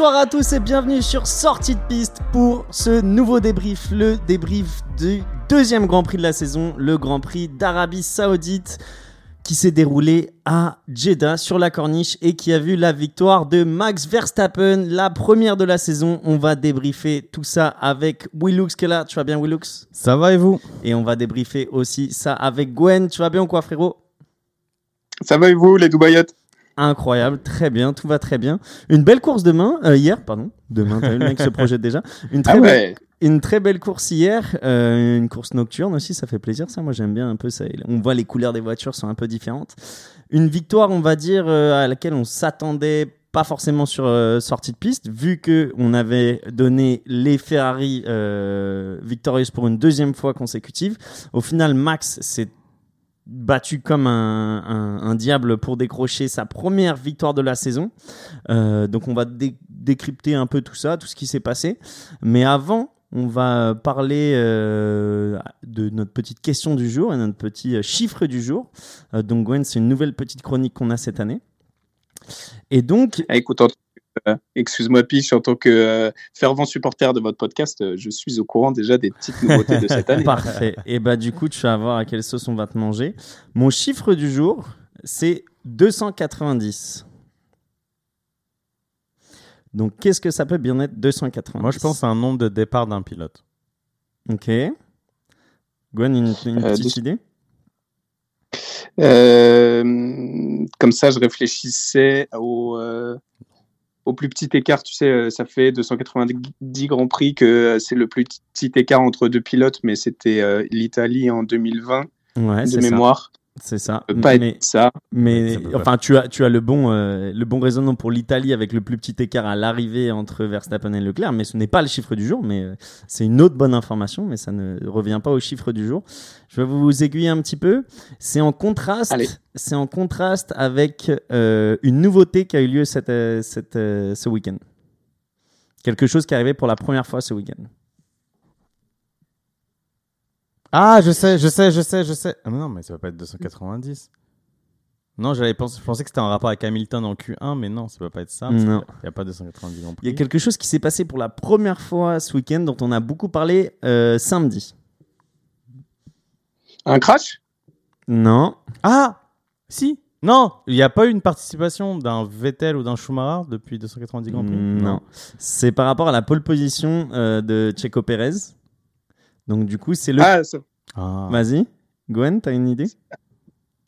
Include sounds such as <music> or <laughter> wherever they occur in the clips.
Bonsoir à tous et bienvenue sur Sortie de piste pour ce nouveau débrief, le débrief du deuxième Grand Prix de la saison, le Grand Prix d'Arabie Saoudite qui s'est déroulé à Jeddah sur la corniche et qui a vu la victoire de Max Verstappen, la première de la saison. On va débriefer tout ça avec Willux qui est là. Tu vas bien Willux? Ça va et vous? Et on va débriefer aussi ça avec Gwen. Tu vas bien ou quoi frérot? Ça va et vous les Dubaïotes? Incroyable, très bien, tout va très bien. Une belle course demain, euh, hier, pardon. Demain, t'as vu le mec se projette déjà. Une très, Ah belle, ouais une très belle course hier, euh, une course nocturne aussi, ça fait plaisir ça. Moi j'aime bien un peu ça. On voit les couleurs des voitures sont un peu différentes. Une victoire, on va dire, euh, à laquelle on s'attendait pas forcément sur euh, sortie de piste, vu que on avait donné les Ferrari euh, victorieuses pour une deuxième fois consécutive. Au final, Max s'est battu comme un, diable pour décrocher sa première victoire de la saison. Euh, donc on va dé- décrypter un peu tout ça, tout ce qui s'est passé. Mais avant, on va parler euh, de notre petite question du jour et notre petit euh, chiffre du jour. Donc Gwen, c'est une nouvelle petite chronique qu'on a cette année. Et donc, Ah, Écoute, excuse-moi Piche, en tant que euh, fervent supporter de votre podcast, euh, je suis au courant déjà des petites nouveautés de cette année. <laughs> Parfait. Et bah du coup, tu vas voir à quelle sauce on va te manger. Mon chiffre du jour, c'est 290. Donc qu'est-ce que ça peut bien être 290 Moi, je pense à un nombre de départ d'un pilote. Ok. Gwen, une, une Euh, petite deux- idée? Euh, comme ça, je réfléchissais au, euh, au plus petit écart. Tu sais, euh, ça fait 290 Grands Prix que euh, c'est le plus petit écart entre deux pilotes, mais c'était euh, l'Italie en 2020 Ouais, de ça. C'est ça. Ça peut pas Mais, être ça. mais Ça enfin, tu as, tu as le bon, euh, le bon raisonnement pour l'Italie avec le plus petit écart à l'arrivée entre Verstappen et Leclerc, mais ce n'est pas le chiffre du jour, mais euh, c'est une autre bonne information, mais ça ne revient pas au chiffre du jour. Je vais vous aiguiller un petit peu. C'est en contraste, c'est en contraste avec euh, une nouveauté qui a eu lieu cette, cette, ce week-end. Quelque chose qui est arrivé pour la première fois ce week-end. Ah, je sais, je sais, je sais, je sais. Ah, mais non, mais ça va pas être 290. Non, j'avais pensé, je pensais que c'était en rapport avec Hamilton en Q1, mais non, ça va pas être ça. parce Non. qu'il n'y a pas 290 Grand Il y a Prix. quelque chose qui s'est passé pour la première fois ce week-end dont on a beaucoup parlé euh, samedi. Un crash? Non. Ah Si Non, il n'y a pas eu une participation d'un Vettel ou d'un Schumacher depuis 290 Grand Prix? Non. C'est par rapport à la pole position euh, de Checo Pérez. Donc du coup, c'est le... ah, ça- Ah. Vas-y, Gwen, t'as une idée?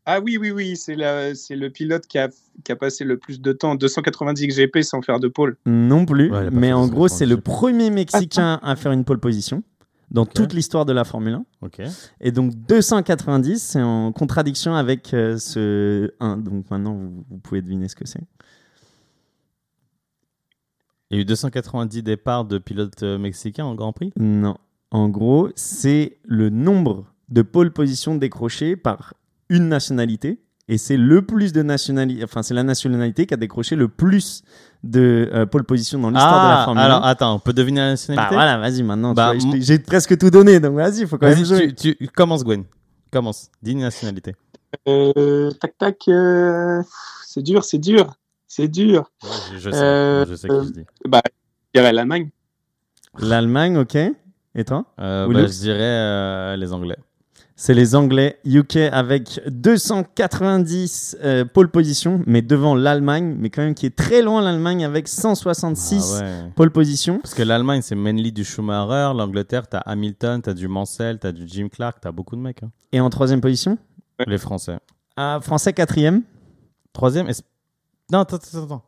Ah oui, oui, oui, c'est la- c'est le pilote qui a, qui a passé le plus de temps, 290 GP sans faire de pôle. Non plus, Ouais, mais en gros, c'est le premier Mexicain à faire une pole position dans toute l'histoire de la Formule 1. Ok. Et donc 290, c'est en contradiction avec euh, ce 1. Donc maintenant, vous, vous pouvez deviner ce que c'est. Il y a eu 290 départs de pilotes euh, mexicains en Grand Prix? Non. En gros, c'est le nombre de pole position décrochées par une nationalité. Et c'est le plus de nationalité, enfin c'est la nationalité qui a décroché le plus de euh, pole position dans l'histoire de la Ah, Formule 1. alors attends, on peut deviner la Bah nationalité voilà, vas-y maintenant. Bah, J'ai presque tout donné, donc vas-y, il faut quand même jouer. tu, tu- commence Gwen. Commence. Dis une nationalité. Euh, tac, tac, euh, c'est dur, c'est dur, c'est dur. je, je sais. Euh, je sais qui qui je je dis. Bah, je dirais l'Allemagne. L'Allemagne, ok. Et toi Euh, bah, je dirais euh, les Anglais. C'est les Anglais, UK avec 290 euh, pole position, mais devant l'Allemagne, mais quand même qui est très loin l'Allemagne avec 166 Ah ouais. pole position. Parce que l'Allemagne, c'est mainly du Schumacher. L'Angleterre, t'as Hamilton, t'as du Mansell, t'as du Jim Clark, t'as beaucoup de mecs. hein. Et en troisième position Les Français. Ah, Français quatrième Troisième, non, attends, attends, attends.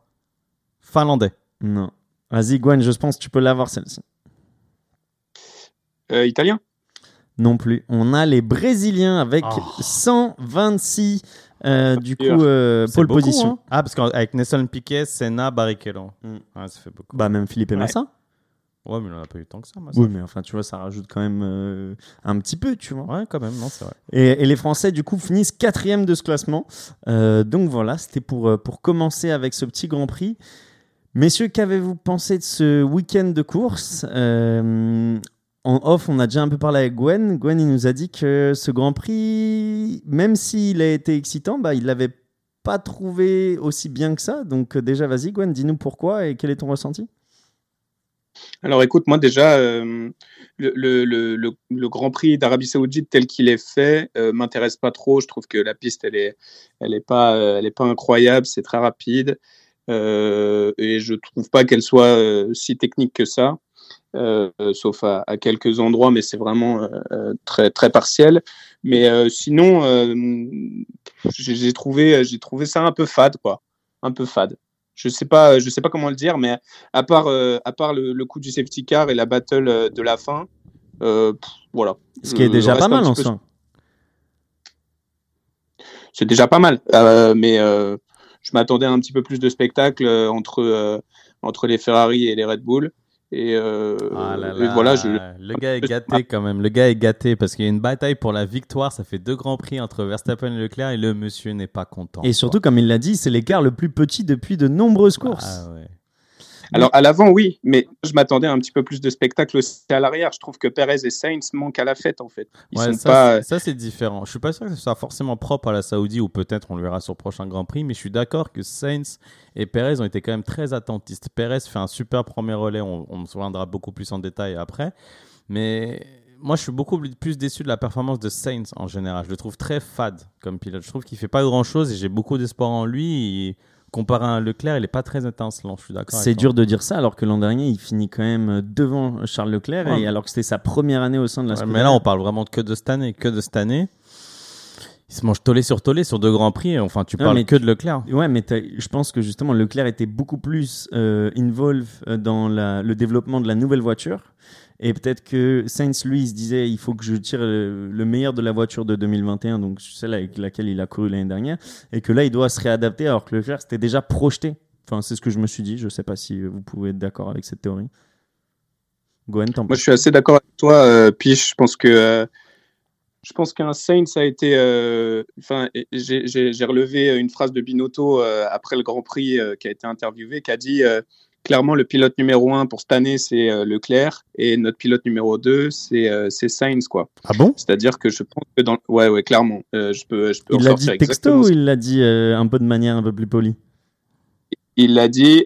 Finlandais. Non. Vas-y Gwen, je pense que tu peux l'avoir celle-ci. Euh, italien? Non plus. On a les Brésiliens avec Oh. 126 euh, du coup euh, pole beaucoup, position. hein. Ah, parce qu'avec Nelson Piquet, Senna, Barrichello. Mm. Ouais, ça fait beaucoup. Bah même Philippe et Ouais. Massa. Ouais, mais il en a pas eu tant que ça, moi. Oui, mais enfin tu vois, ça rajoute quand même euh, un petit peu, tu vois. Ouais, quand même, non, c'est vrai. Et, et les Français, du coup, finissent quatrième de ce classement. Euh, donc voilà, c'était pour, euh, pour commencer avec ce petit Grand Prix. Messieurs, qu'avez-vous pensé de ce week-end de course? Euh, En off, on a déjà un peu parlé avec Gwen. Gwen, il nous a dit que ce Grand Prix, même s'il a été excitant, bah, il l'avait pas trouvé aussi bien que ça. Donc, euh, déjà, vas-y, Gwen, dis-nous pourquoi et quel est ton ressenti? Alors, écoute, moi, déjà, euh, le, Grand Prix d'Arabie Saoudite tel qu'il est fait euh, m'intéresse pas trop. Je trouve que la piste, elle est, elle est pas, pas incroyable. C'est très rapide. et je trouve pas qu'elle soit si technique que ça. Euh, sauf à, à, quelques endroits, mais c'est vraiment euh, très, très partiel. Mais euh, sinon, j'ai trouvé, j'ai trouvé ça un peu fade, quoi. Un peu fade. Je sais pas, je sais pas comment le dire, mais à part, à part le, coup du safety car et la battle de la fin, voilà. Ce qui est déjà pas mal en soi. C'est déjà pas mal, mais je m'attendais à un petit peu plus de spectacle entre, entre les Ferrari et les Red Bull. Et, euh, ah voilà, le gars est gâté quand même. Le gars est gâté parce qu'il y a une bataille pour la victoire. Ça fait deux grands prix entre Verstappen et Leclerc et le monsieur n'est pas content. Et surtout, comme il l'a dit, c'est l'écart le plus petit depuis de nombreuses courses. Ah ouais. Alors à l'avant, oui, mais je m'attendais à un petit peu plus de spectacle aussi à l'arrière. Je trouve que Perez et Sainz manquent à la fête en fait. Ils sont ça, pas... ça c'est différent. Je suis pas sûr que ce soit forcément propre à la Saoudi ou peut-être on le verra sur le prochain Grand Prix, mais je suis d'accord que Sainz et Perez ont été quand même très attentistes. Perez fait un super premier relais, on, on se reviendra beaucoup plus en détail après, mais moi, je suis beaucoup plus déçu de la performance de Sainz en général. Je le trouve très fade comme pilote. Je trouve qu'il fait pas grand chose et j'ai beaucoup d'espoir en lui. Et comparé à Leclerc, il n'est pas très étincelant, je suis d'accord. C'est dur de dire ça, alors que l'an dernier, il finit quand même devant Charles Leclerc, et alors que c'était sa première année au sein de la ouais, Mais là, on parle vraiment que de cette année, que de cette année. Il se mange tollé sur tollé sur deux grands prix. Enfin, tu parles que de Leclerc. Ouais, mais je pense que justement Leclerc était beaucoup plus euh, involved euh, dans la, le développement de la nouvelle voiture. Et peut-être que Sainz, lui, se disait il faut que je tire le, meilleur de la voiture de 2021, donc celle avec laquelle il a couru l'année dernière, et que là, il doit se réadapter alors que Leclerc s'était déjà projeté. Enfin, c'est ce que je me suis dit. Je ne sais pas si vous pouvez être d'accord avec cette théorie. Gwen, Moi, je suis assez d'accord avec toi, euh, Piche. Je pense que. Euh, je pense qu'un Sainz a été. Euh, enfin, j'ai relevé une phrase de Binotto euh, après le Grand Prix qui a été interviewé, qui a dit clairement, le pilote numéro un pour cette année, c'est euh, Leclerc. Et notre pilote numéro 2, euh, c'est Sainz. Quoi. Ah bon? C'est-à-dire que je pense que dans. Ouais, ouais, clairement. Euh, je peux, je peux il l'a dit texto ou il l'a dit un peu de manière un peu plus polie? Il l'a dit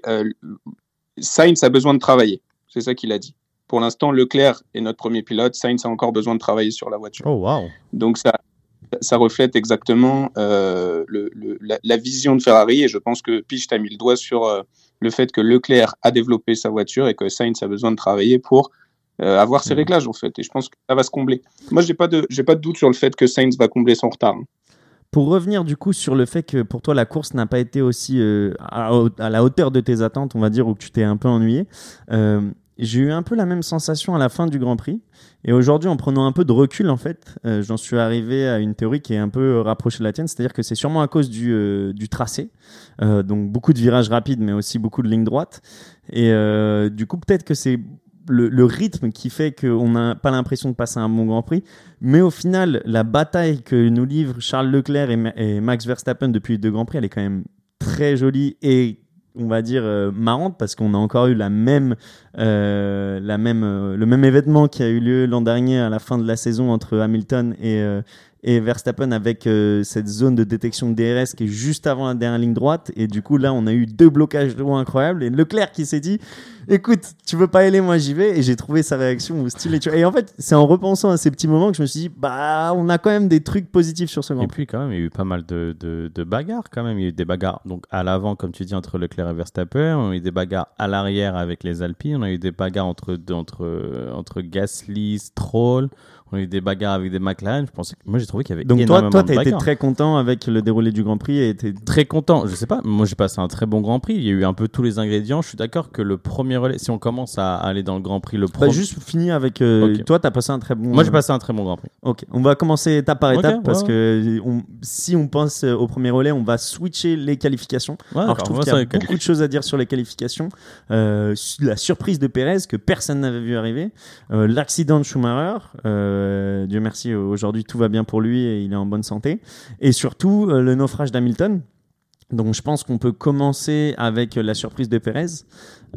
Sainz a besoin de travailler. C'est ça qu'il a dit. Pour l'instant, Leclerc est notre premier pilote. Sainz a encore besoin de travailler sur la voiture. Oh, wow. Donc, ça, ça reflète exactement le, la, vision de Ferrari. Et je pense que Piche t'a mis le doigt sur le fait que Leclerc a développé sa voiture et que Sainz a besoin de travailler pour euh, avoir ses mhm. réglages en fait. Et je pense que ça va se combler. Moi, j'ai pas de j'ai pas de doute sur le fait que Sainz va combler son retard. Hein. Pour revenir du coup sur le fait que pour toi la course n'a pas été aussi euh, à, la hauteur de tes attentes, on va dire, ou que tu t'es un peu ennuyé, euh, j'ai eu un peu la même sensation à la fin du Grand Prix. Et aujourd'hui, en prenant un peu de recul, en fait, euh, j'en suis arrivé à une théorie qui est un peu rapprochée de la tienne, c'est-à-dire que c'est sûrement à cause du, euh, tracé, euh, donc beaucoup de virages rapides, mais aussi beaucoup de lignes droites. Et du coup, peut-être que c'est le, rythme qui fait qu'on n'a pas l'impression de passer un bon Grand Prix, mais au final, la bataille que nous livre Charles Leclerc et, et Max Verstappen depuis deux Grands Prix, elle est quand même très jolie et on va dire euh, marrante parce qu'on a encore eu euh, euh, le même événement qui a eu lieu l'an dernier à la fin de la saison entre Hamilton et, et Verstappen avec cette zone de détection de DRS qui est juste avant la dernière ligne droite et du coup là on a eu deux blocages de incroyables et Leclerc qui s'est dit écoute, tu veux pas aller, moi j'y vais. Et j'ai trouvé sa réaction au style. Et, en fait, c'est en repensant à ces petits moments que je me suis dit, bah, on a quand même des trucs positifs sur ce Grand Et puis, quand même, il y a eu pas mal de, de, bagarres, quand même. Il y a eu des bagarres donc à l'avant, comme tu dis, entre Leclerc et Verstappen. On a eu des bagarres à l'arrière avec les Alpines. On a eu des bagarres entre, entre, entre Gasly, Stroll. On a eu des bagarres avec des McLaren. Je pensais, moi, j'ai trouvé qu'il y avait Donc, toi, toi, tu as été très content avec le déroulé du Grand Prix et très content. Je sais pas. Moi, j'ai passé un très bon Grand Prix. Il y a eu un peu tous les ingrédients. Je suis d'accord que le premier relais, si on commence à aller dans le Grand Prix, le bah, premier. juste fini avec. Euh, toi, tu as passé un très bon. Moi, j'ai passé un très bon Grand Prix. Ok. On va commencer étape par étape parce que si on pense au premier relais, on va switcher les qualifications. Alors, je trouve qu'il y a beaucoup de choses à dire sur les qualifications. Euh, la surprise de Perez que personne n'avait vu arriver. Euh, l'accident de Schumacher. Dieu merci euh, aujourd'hui tout va bien pour lui et il est en bonne santé. Et surtout, euh, le naufrage d'Hamilton. Donc je pense qu'on peut commencer avec la surprise de Perez,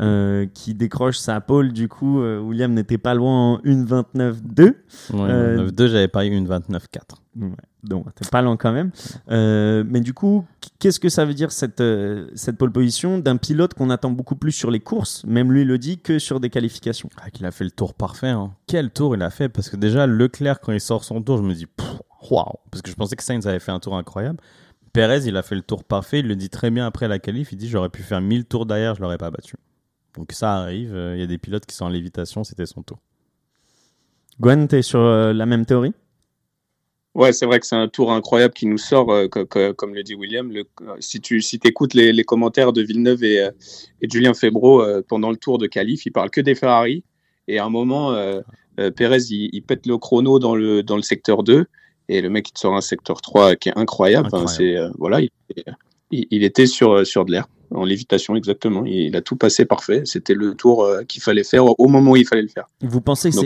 euh, qui décroche sa pole. Du coup, William n'était pas loin en 1.29.2. Ouais, 2 j'avais pas eu 1.29.4. Donc, t'es pas loin quand même. Euh, mais du coup, qu'est-ce que ça veut dire cette, euh, cette pole position d'un pilote qu'on attend beaucoup plus sur les courses, même lui le dit, que sur des qualifications ah, Il a fait le tour parfait. Hein. Quel tour il a fait? Parce que déjà, Leclerc, quand il sort son tour, je me dis, waouh Parce que je pensais que Sainz avait fait un tour incroyable. Perez, il a fait le tour parfait. Il le dit très bien après la qualif. Il dit, j'aurais pu faire 1000 tours derrière, je l'aurais pas battu. Donc ça arrive. Euh, il y a des pilotes qui sont en lévitation, c'était son tour. Gwen, tu es sur la même théorie? Ouais, c'est vrai que c'est un tour incroyable qui nous sort, euh, comme le dit William. Le, euh, si tu si écoutes les, les, commentaires de Villeneuve et, euh, et Julien Febro pendant le tour de qualif, ils parlent que des Ferrari. Et à un moment, Pérez, il, il, pète le chrono dans le, dans le secteur 2. Et le mec, il te sort un secteur 3 qui est incroyable. c'est, voilà, il, il, était sur, sur de l'air en lévitation exactement. Il a tout passé parfait. C'était le tour euh, qu'il fallait faire au moment où il fallait le faire. Vous pensez que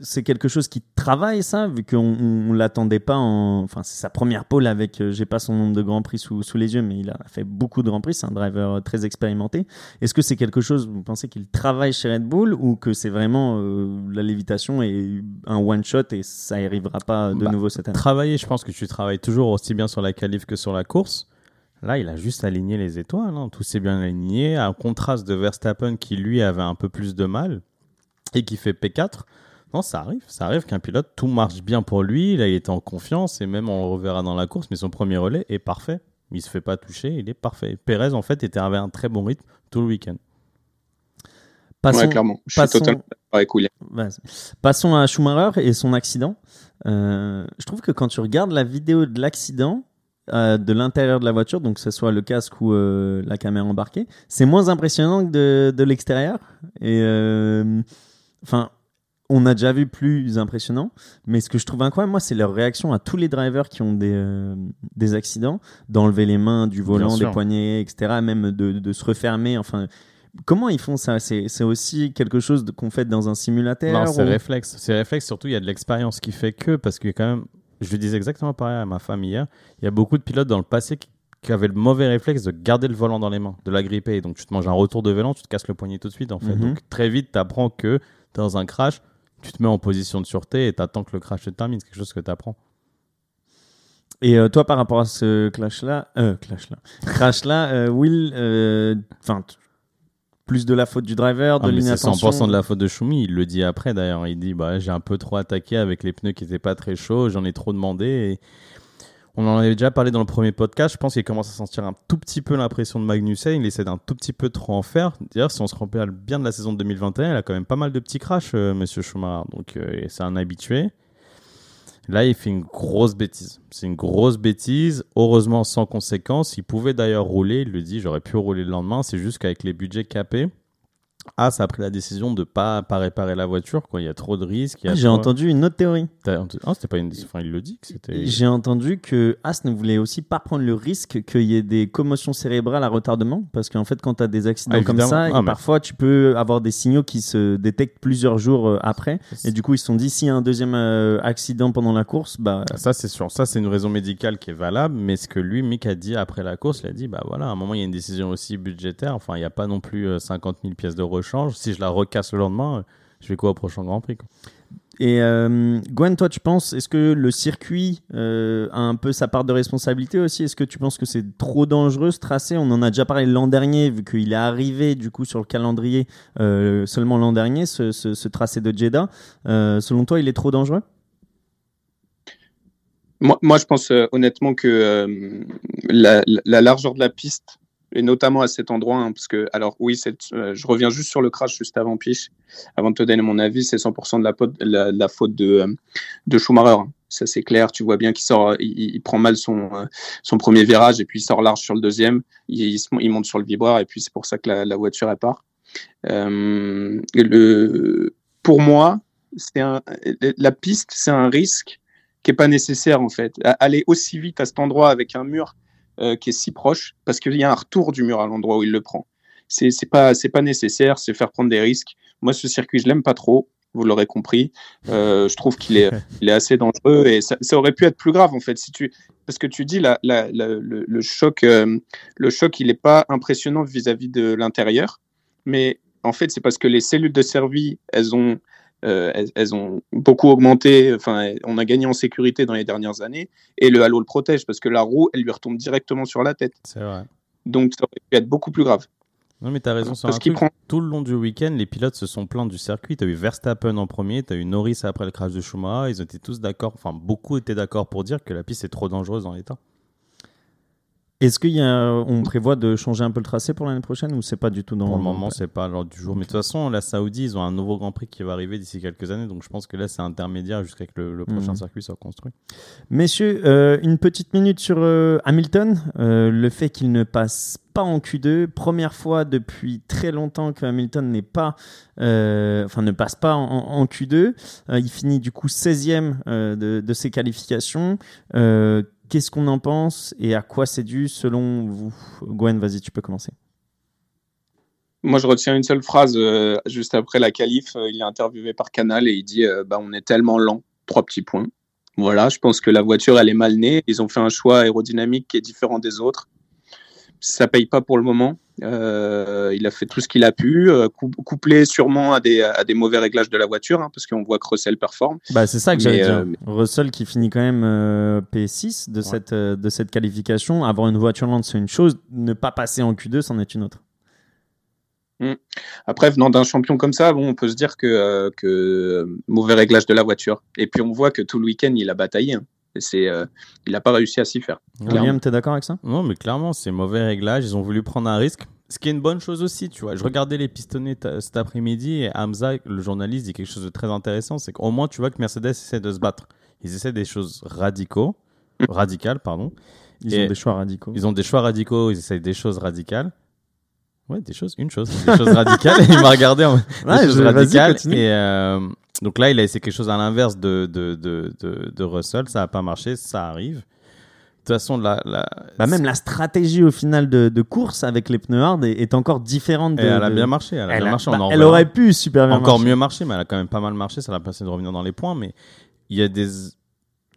c'est quelque chose qui travaille ça, vu qu'on ne l'attendait pas en. Enfin, c'est sa première pole avec, euh, j'ai pas son nombre de grands prix sous, sous, les yeux, mais il a fait beaucoup de grands prix. C'est un driver euh, très expérimenté. Est-ce que c'est quelque chose, vous pensez qu'il travaille chez Red Bull ou que c'est vraiment la lévitation et un one shot et ça arrivera pas de bah, nouveau cette année? Travailler, je pense que tu travailles toujours aussi bien sur la qualif que sur la course. Là, il a juste aligné les étoiles. Hein. Tout s'est bien aligné. Un contraste de Verstappen qui, lui, avait un peu plus de mal et qui fait P4. Non, ça arrive. Ça arrive qu'un pilote, tout marche bien pour lui. Là, il était en confiance et même on le reverra dans la course. Mais son premier relais est parfait. Il se fait pas toucher. Il est parfait. Perez, en fait, était avait un très bon rythme tout le week-end. Passons, clairement. Je suis totalement avec Passons à Schumacher et son accident. Euh, je trouve que quand tu regardes la vidéo de l'accident, euh, de l'intérieur de la voiture, donc que ce soit le casque ou euh, la caméra embarquée, c'est moins impressionnant que de, de l'extérieur. Et euh, enfin, on a déjà vu plus impressionnant, mais ce que je trouve incroyable, moi, c'est leur réaction à tous les drivers qui ont des, des accidents, d'enlever les mains du volant, des poignets, etc., même de, de se refermer. Enfin, Comment ils font ça? C'est aussi quelque chose qu'on fait dans un simulateur Non, c'est réflexe. C'est réflexe, surtout il y a de l'expérience qui fait que, parce que quand même, je lui disais exactement pareil à ma femme hier. Il y a beaucoup de pilotes dans le passé qui, avaient le mauvais réflexe de garder le volant dans les mains, de l'agripper. Donc tu te manges un retour de vélo, tu te casses le poignet tout de suite en fait. Mhm. Donc très vite, tu apprends que dans un crash, tu te mets en position de sûreté et tu attends que le crash se termine. C'est quelque chose que tu apprends. Et euh, toi, par rapport à ce clash-là, euh, clash-là, <laughs> crash-là, euh, Will, enfin, plus de la faute du driver, de ah, l'inattention. C'est 100% de la faute de Schumi. Il le dit après d'ailleurs. Il dit bah, j'ai un peu trop attaqué avec les pneus qui n'étaient pas très chauds, j'en ai trop demandé. Et on en avait déjà parlé dans le premier podcast. Je pense qu'il commence à sentir un tout petit peu l'impression de Magnussen. Il essaie d'un tout petit peu trop en faire. D'ailleurs, si on se rappelle bien de la saison de 2021, il a quand même pas mal de petits crashs, euh, monsieur Schumacher. Donc euh, c'est un habitué. Là, il fait une grosse bêtise. C'est une grosse bêtise, heureusement sans conséquence. Il pouvait d'ailleurs rouler, il le dit, j'aurais pu rouler le lendemain. C'est juste qu'avec les budgets capés, ah, ça a pris la décision de pas pas réparer la voiture. Quoi. Il y a trop de risques. Ah, j'ai entendu une autre théorie. Ah, c'était pas une. Enfin, il le dit que c'était. J'ai entendu que As ne voulait aussi pas prendre le risque qu'il y ait des commotions cérébrales à retardement, parce qu'en fait, quand tu as des accidents ah, comme ça, ah, parfois tu peux avoir des signaux qui se détectent plusieurs jours euh, après. Et du coup, ils se sont dit s'il y a un deuxième euh, accident pendant la course, bah. Ça, c'est sûr. Ça, c'est une raison médicale qui est valable. Mais ce que lui, Mick a dit après la course, il a dit bah voilà, à un moment, il y a une décision aussi budgétaire. Enfin, il n'y a pas non plus 50 euh, 000 pièces de rechange. Si je la recasse le lendemain, je vais quoi au prochain Grand Prix Et euh, Gwen, toi, tu penses, est-ce que le circuit euh, a un peu sa part de responsabilité aussi? Est-ce que tu penses que c'est trop dangereux ce tracé? On en a déjà parlé l'an dernier, vu qu'il est arrivé du coup sur le calendrier euh, seulement l'an dernier, ce, tracé de Jeddah. selon toi, il est trop dangereux? Moi, moi, je pense honnêtement que la, la, largeur de la piste et notamment à cet endroit, hein, parce que, alors oui, euh, je reviens juste sur le crash juste avant Piche, avant de te donner mon avis, c'est 100% de la, faute de, euh, de Schumacher. Hein. Ça c'est clair, tu vois bien qu'il il, prend mal son, euh, premier virage et puis il sort large sur le deuxième, il, monte sur le vibreur et puis c'est pour ça que la, voiture est part. Euh, pour moi, la piste, c'est un risque qui est pas nécessaire en fait. Aller aussi vite à cet endroit avec un mur euh, qui est si proche, parce qu'il y a un retour du mur à l'endroit où il le prend. C'est pas c'est pas nécessaire, c'est faire prendre des risques. Moi, ce circuit, je l'aime pas trop. Vous l'aurez compris. Euh, je trouve qu'il est, <laughs> il est assez dangereux et ça, ça, aurait pu être plus grave en fait si tu, parce que tu dis la, la, le, le, choc, euh, le choc, il est pas impressionnant vis-à-vis de l'intérieur, mais en fait, c'est parce que les cellules de Servi, elles ont euh, elles, elles ont beaucoup augmenté. Enfin, on a gagné en sécurité dans les dernières années. Et le halo le protège parce que la roue, elle lui retombe directement sur la tête. C'est vrai. Donc, ça aurait pu être beaucoup plus grave. Non, mais t'as raison sur Parce un qu'il truc. prend- Tout le long du week-end, les pilotes se sont plaints du circuit. T'as eu Verstappen en premier, t'as eu Norris après le crash de Schumacher. Ils étaient tous d'accord, enfin, beaucoup étaient d'accord pour dire que la piste est trop dangereuse dans l'état. Est-ce qu'on prévoit de changer un peu le tracé pour l'année prochaine ou c'est pas du tout dans Pour le moment, c'est pas l'ordre du jour. Mais de toute façon, la Saoudi, ils ont un nouveau Grand Prix qui va arriver d'ici quelques années. Donc je pense que là, c'est intermédiaire jusqu'à que le, le prochain Mhm. circuit soit construit. Messieurs, euh, une petite minute sur euh, Hamilton. Euh, le fait qu'il ne passe pas en Q2, première fois depuis très longtemps que Hamilton n'est pas, euh, enfin ne passe pas en, en Q2. Euh, il finit du coup 16e euh, de, de ses qualifications. Qu'est-ce qu'on en pense et à quoi c'est dû selon vous Gwen, vas-y, tu peux commencer. Moi, je retiens une seule phrase euh, juste après la qualif. euh, il est interviewé par Canal et il dit euh, bah, On est tellement lent. Trois petits points. Voilà, je pense que la voiture, elle est mal née. Ils ont fait un choix aérodynamique qui est différent des autres. Ça paye pas pour le moment. Euh, il a fait tout ce qu'il a pu, euh, cou- couplé sûrement à des, à des mauvais réglages de la voiture, hein, parce qu'on voit que Russell performe. Bah, c'est ça que j'allais dire. euh, mais- Russell qui finit quand même euh, P6 de, cette, de cette qualification. Avoir une voiture lente, c'est une chose. Ne pas passer en Q2, c'en est une autre. Après, venant d'un champion comme ça, bon, on peut se dire que, que mauvais réglage de la voiture. Et puis, on voit que tout le week-end, il a bataillé. hein. C'est, euh, il n'a pas réussi à s'y faire. William, t'es d'accord avec ça? Non, mais clairement, c'est mauvais réglage. Ils ont voulu prendre un risque. Ce qui est une bonne chose aussi, tu vois. Je regardais les pistonnés ta- cet après-midi et Hamza, le journaliste, dit quelque chose de très intéressant. C'est qu'au moins, tu vois que Mercedes essaie de se battre. Ils essaient des choses radicaux, radicales, pardon. Ils Et- ont des choix radicaux. Ils ont des choix radicaux, ils essayent des choses radicales. Ouais, des choses, une chose, des choses radicales. Et <laughs> il m'a regardé en mode, des Ouais, choses radicales. Et euh, donc là, il a essayé quelque chose à l'inverse de, de, de, de, de Russell. Ça n'a pas marché, ça arrive. De toute façon, la, la... Bah, même la stratégie au final de, de course avec les pneus hard est, est encore différente. De, Et elle a bien marché. Elle a Elle, bien a- marché. bah, en elle aurait pu super bien encore marcher. mieux marcher, mais elle a quand même pas mal marché. Ça l'a passé de revenir dans les points. Mais il y a des,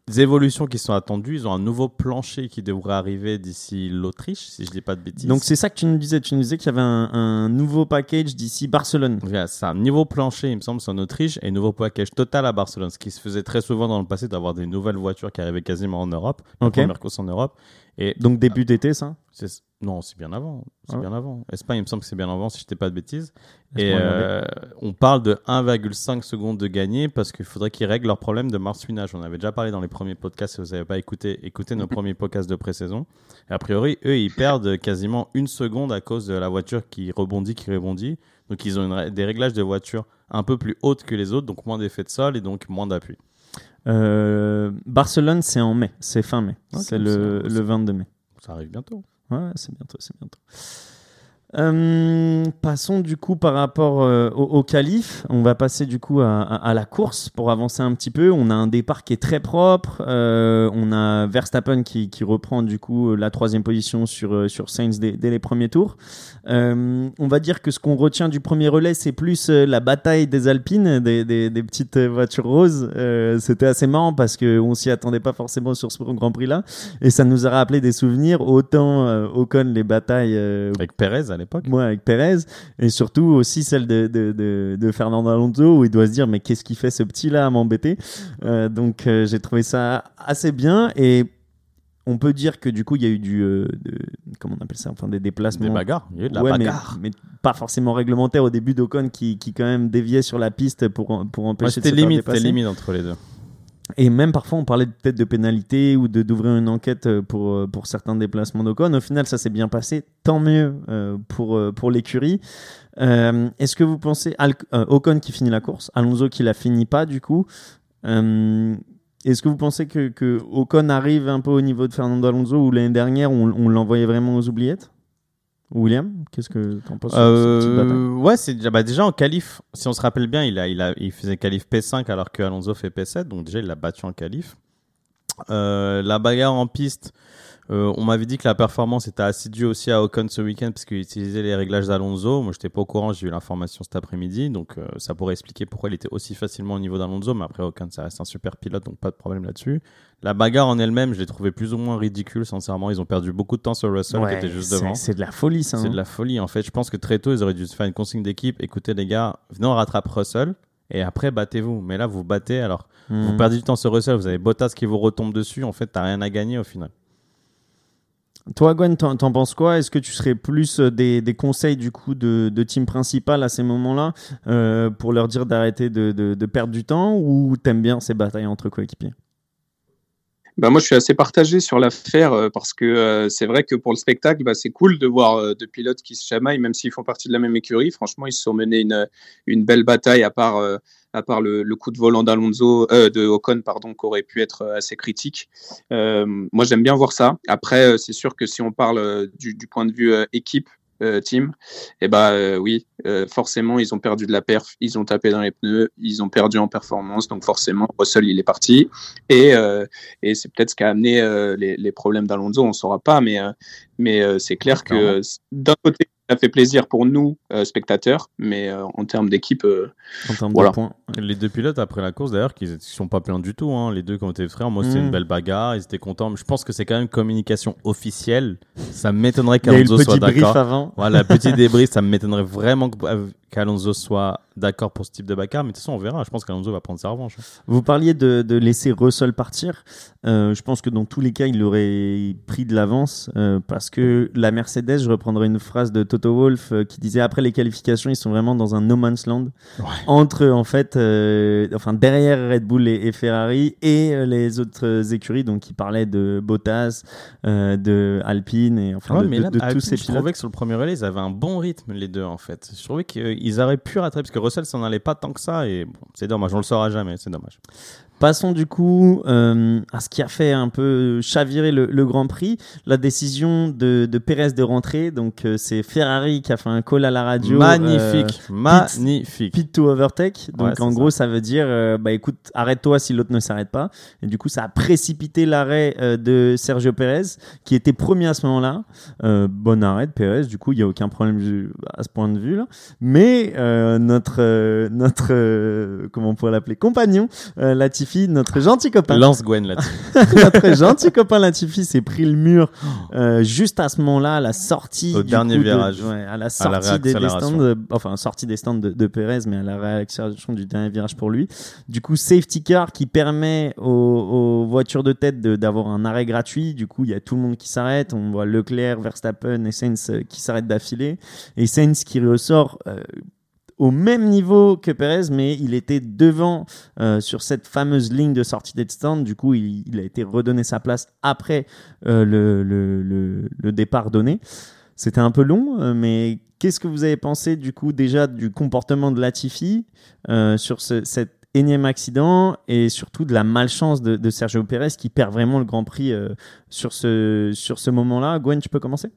des évolutions qui sont attendues. Ils ont un nouveau plancher qui devrait arriver d'ici l'Autriche, si je dis pas de bêtises. Donc c'est ça que tu nous disais. Tu nous disais qu'il y avait un, un nouveau package d'ici Barcelone. Voilà, c'est un niveau plancher, il me semble, c'est en Autriche, et un nouveau package total à Barcelone. Ce qui se faisait très souvent dans le passé d'avoir des nouvelles voitures qui arrivaient quasiment en Europe, la Ok. première course en Europe. Et Donc début d'été, ça? c'est- non, c'est bien avant. C'est Ah ouais. bien avant. Espagne, il me semble que c'est bien avant, si je dis pas de bêtises. Et euh, on parle de 1,5 secondes de gagné parce qu'il faudrait qu'ils règlent leur problème de marsouinage. On avait déjà parlé dans les premiers podcasts. Si vous n'avez pas écouté, écoutez nos <laughs> premiers podcasts de pré-saison. Et a priori, eux, ils perdent quasiment une seconde à cause de la voiture qui rebondit, qui rebondit. Donc, ils ont une des réglages de voiture un peu plus hautes que les autres, donc moins d'effet de sol et donc moins d'appui. Euh, Barcelone, c'est en mai. C'est fin mai. C'est le, c'est- le 22 mai. Ça arrive bientôt. Ouais, c'est bientôt, c'est bientôt. Euh, passons du coup par rapport euh, au, au qualif. On va passer du coup à, la course pour avancer un petit peu. On a un départ qui est très propre. Euh, on a Verstappen qui, reprend du coup la troisième position sur, sur Sainz dès, les premiers tours. On va dire que ce qu'on retient du premier relais, c'est plus la bataille des Alpines, des, des- petites voitures roses. C'était assez marrant parce qu'on s'y attendait pas forcément sur ce Grand Prix-là. Et ça nous a rappelé des souvenirs, autant euh, Ocon, les batailles Avec Perez à l'époque. moi avec Perez, et surtout aussi celle de, de, de, de Fernando Alonso, où il doit se dire mais qu'est-ce qu'il fait ce petit-là à m'embêter? Euh, Donc euh, j'ai trouvé ça assez bien, et on peut dire que du coup il y a eu du... euh, de- comment on appelle ça? Enfin des déplacements. Des bagarres. Il y a eu de la Ouais, mais- bagarre. Mais, pas forcément réglementaire au début d'Ocon qui, qui quand même déviait sur la piste pour, pour Ouais, empêcher c'était de se faire limite, c'était limite entre les deux. Et même parfois, on parlait peut-être de pénalité ou de d'ouvrir une enquête euh, pour, euh, pour certains déplacements d'Ocon. Au final, ça s'est bien passé. Tant mieux euh, pour, pour l'écurie. Est-ce que vous pensez Ocon qui finit la course, Alonso qui la finit pas du coup Est-ce que vous pensez que, que Ocon arrive un peu au niveau de Fernando Alonso ou l'année dernière on l'envoyait vraiment aux oubliettes? William, qu'est-ce que tu en penses sur cette Euh, ouais, c'est déjà, bah, déjà en qualif. Si on se rappelle bien, il a, il a, il faisait qualif P5 alors que Alonso fait P7, donc déjà il l'a battu en qualif. Euh, la bagarre en piste, euh, on m'avait dit que la performance était assidue aussi à Ocon ce week-end parce qu'il utilisait les réglages d'Alonso. Moi, j'étais pas au courant, j'ai eu l'information cet après-midi, donc euh, ça pourrait expliquer pourquoi il était aussi facilement au niveau d'Alonso. Mais après, Ocon, ça reste un super pilote, donc pas de problème là-dessus. La bagarre en elle-même, je l'ai trouvé plus ou moins ridicule, sincèrement. Ils ont perdu beaucoup de temps sur Russell qui était juste c'est- devant. C'est de la folie ça. C'est hein. de la folie en fait. Je pense que très tôt, ils auraient dû se faire une consigne d'équipe. Écoutez les gars, venez on rattrape Russell Et après, battez-vous. Mais là, vous battez. Alors, vous Hmm. perdez du temps sur Russell. Vous avez Bottas qui vous retombe dessus. En fait, t'as rien à gagner au final. Toi, Gwen, t'en, penses quoi? Est-ce que tu serais plus euh, des, des conseils du coup de, de team principal à ces moments-là euh, pour leur dire d'arrêter de, de- de perdre du temps? Ou t'aimes bien ces batailles entre coéquipiers? Bah, moi, je suis assez partagé sur l'affaire euh, parce que euh, c'est vrai que pour le spectacle, bah, c'est cool de voir euh, deux pilotes qui se chamaillent, même s'ils font partie de la même écurie. Franchement, ils se sont menés une, une belle bataille, à part, euh, à part le, le coup de volant d'Alonso, euh, de Ocon, pardon, qui aurait pu être euh, assez critique. Moi, j'aime bien voir ça. Après, c'est sûr que si on parle du, du point de vue équipe, euh, team, eh ben euh, oui, euh, forcément ils ont perdu de la perf, ils ont tapé dans les pneus, ils ont perdu en performance, donc forcément Russell il est parti. Et et c'est peut-être ce qui a amené les, les problèmes d'Alonso, on saura pas, mais mais c'est clair que d'un côté ça fait plaisir pour nous euh, spectateurs, mais euh, en termes d'équipe, euh, en termes Voilà. de points Les deux pilotes après la course d'ailleurs, qui ne sont pas pleins du tout. hein. Les deux qui ont été frères, moi c'était Mm. une belle bagarre, ils étaient contents. Mais je pense que c'est quand même une communication officielle. Ça m'étonnerait qu'Alonso soit d'accord. avant. Voilà, petit débrief, ça m'étonnerait vraiment qu'Alonso soit d'accord pour ce type de bagarre. Mais de toute façon, on verra. Je pense qu'Alonso va prendre sa revanche. hein. Vous parliez de, de laisser Russell partir. Euh, je pense que dans tous les cas, il aurait pris de l'avance euh, parce que la Mercedes, je reprendrai une phrase de Toto Wolff euh, qui disait après les qualifications, ils sont vraiment dans un no man's land Ouais. entre en fait, euh, enfin derrière Red Bull et, et Ferrari et les autres écuries. Donc, il parlait de Bottas, de Alpine et enfin Ouais, de, mais de- là, de Alpine, tous ces je pilotes. trouvais que sur le premier relais, ils avaient un bon rythme, les deux, en fait. Je trouvais qu'ils auraient pu rattraper, parce que Russell s'en allait pas tant que ça, et bon, c'est dommage, on le saura jamais, c'est dommage. Passons du coup euh, à ce qui a fait un peu chavirer le, le Grand Prix, la décision de, de Pérez de rentrer. Donc euh, c'est Ferrari qui a fait un call à la radio. magnifique, euh, magnifique. Pit to overtake. Donc Ouais, en gros, ça veut dire, bah écoute, arrête-toi si l'autre ne s'arrête pas. Et du coup, ça a précipité l'arrêt de Sergio Pérez, qui était premier à ce moment-là. Bon arrêt de Pérez, du coup, il n'y a aucun problème à ce point de vue là. Mais notre, notre comment on pourrait l'appeler, compagnon, euh, Latifi, notre gentil copain, Lance Gwen là-dessus. <laughs> notre gentil copain Latifi s'est pris le mur euh, juste à ce moment-là, à la sortie Au du dernier coup, de- virage. ouais, à la À la sortie des, stands, enfin sortie des stands de, de Perez, mais à la réaccélération du dernier virage pour lui. Du coup, safety car qui permet aux, aux voitures de tête d'avoir un arrêt gratuit. Du coup, il y a tout le monde qui s'arrête. On voit Leclerc, Verstappen et Sainz euh, qui s'arrêtent d'affilée. Et Sainz qui ressort. euh, au même niveau que Perez, mais il était devant euh, sur cette fameuse ligne de sortie des stands. Du coup, il, a été redonné sa place après euh, le, départ donné. C'était un peu long, euh, mais qu'est-ce que vous avez pensé du coup déjà du comportement de Latifi sur ce, cet énième accident et surtout de la malchance de, Sergio Pérez qui perd vraiment le Grand Prix sur ce moment-là? Gwen, tu peux commencer?